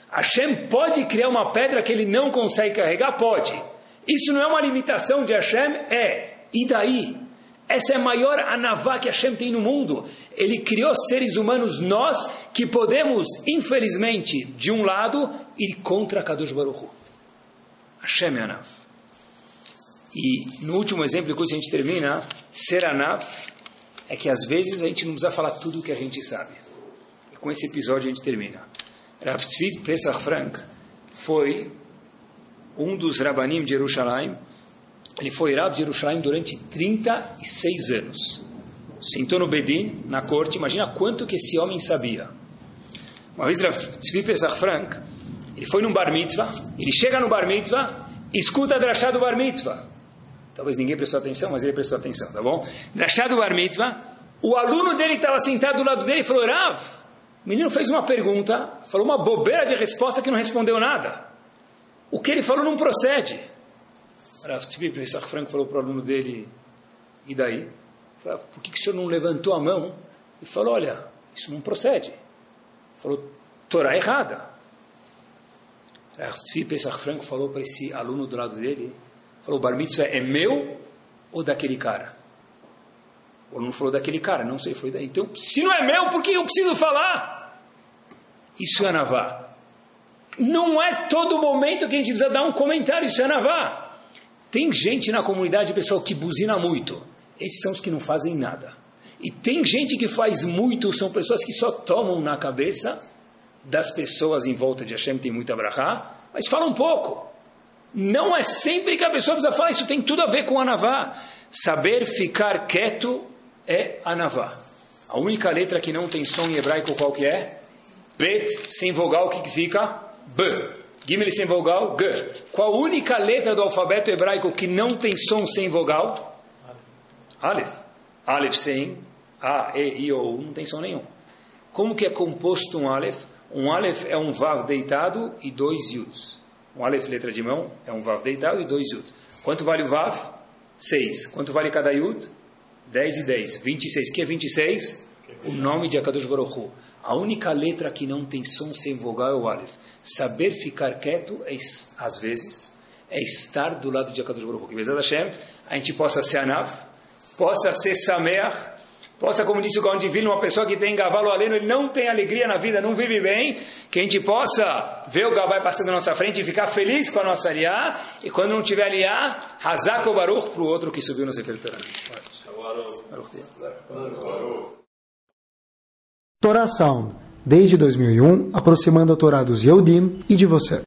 Hashem pode criar uma pedra que ele não consegue carregar? Pode. Isso não é uma limitação de Hashem? É. E daí? Essa é a maior anavá que Hashem tem no mundo. Ele criou seres humanos, nós, que podemos, infelizmente, de um lado, ir contra Kadosh Baruch Hu. Hashem é anav. E no último exemplo, depois a gente termina, ser anav é que às vezes a gente não precisa falar tudo o que a gente sabe. E com esse episódio a gente termina. Rav Tzvi Pesach Frank foi um dos Rabanim de Jerusalém. Ele foi Rab de Jerusalém durante 36 anos. Sentou no Bedin, na corte, imagina quanto que esse homem sabia. Uma vez Rav Tzvi Pesach Frank, ele foi num bar mitzvah, ele chega no bar mitzvah, escuta a drachá do bar mitzvah. Talvez ninguém prestou atenção, mas ele prestou atenção, tá bom? Drashá do Bar Mitzvah, o aluno dele estava sentado do lado dele falou, Rav, o menino fez uma pergunta, falou uma bobeira de resposta que não respondeu nada. O que ele falou não procede. Rav Tzvi Pesach Franco falou para o aluno dele, e daí? Falou, por que, que o senhor não levantou a mão e falou, olha, isso não procede? Falou, Torá errada. Rav Tzvi Pesach Franco falou para esse aluno do lado dele, Falou, o bar mitzvah é meu ou daquele cara? Ou não falou daquele cara, não sei, foi daí. Então, se não é meu, por que eu preciso falar? Isso é anavá. Não é todo momento que a gente precisa dar um comentário, isso é anavá. Tem gente na comunidade, pessoal, que buzina muito. Esses são os que não fazem nada. E tem gente que faz muito, são pessoas que só tomam na cabeça das pessoas em volta de Hashem, tem muita brahá, mas falam pouco. Não é sempre que a pessoa precisa falar, isso tem tudo a ver com anavá. Saber ficar quieto é anavá. A única letra que não tem som em hebraico qual que é? Bet, sem vogal, o que, que fica? B. Gimel sem vogal, G. Qual a única letra do alfabeto hebraico que não tem som sem vogal? Aleph. Aleph sem A, E, I, O, U, não tem som nenhum. Como que é composto um Aleph? Um Aleph é um Vav deitado e dois Yuds. Um Aleph, letra de mão, é um Vav deitado e dois Yud. Quanto vale o Vav? Seis. Quanto vale cada Yud? Dez e dez. Vinte e seis. que é vinte e seis? O nome de Akadosh Baruch Hu. A única letra que não tem som sem vogal é o Aleph. Saber ficar quieto, é, às vezes, é estar do lado de Akadosh Baruch Hu. Que, Bezat Hashem, a gente possa ser Anav, possa ser Sameach, Possa, como disse o Gaon Divino, uma pessoa que tem gavalo aleno, ele não tem alegria na vida, não vive bem, que a gente possa ver o Gabai passando na nossa frente e ficar feliz com a nossa aliá, e quando não tiver aliá, Hazak o Baruch para o outro que subiu no Sefer Torah. Torah Sound, desde 2001, aproximando a Torá dos Yehudim e de você.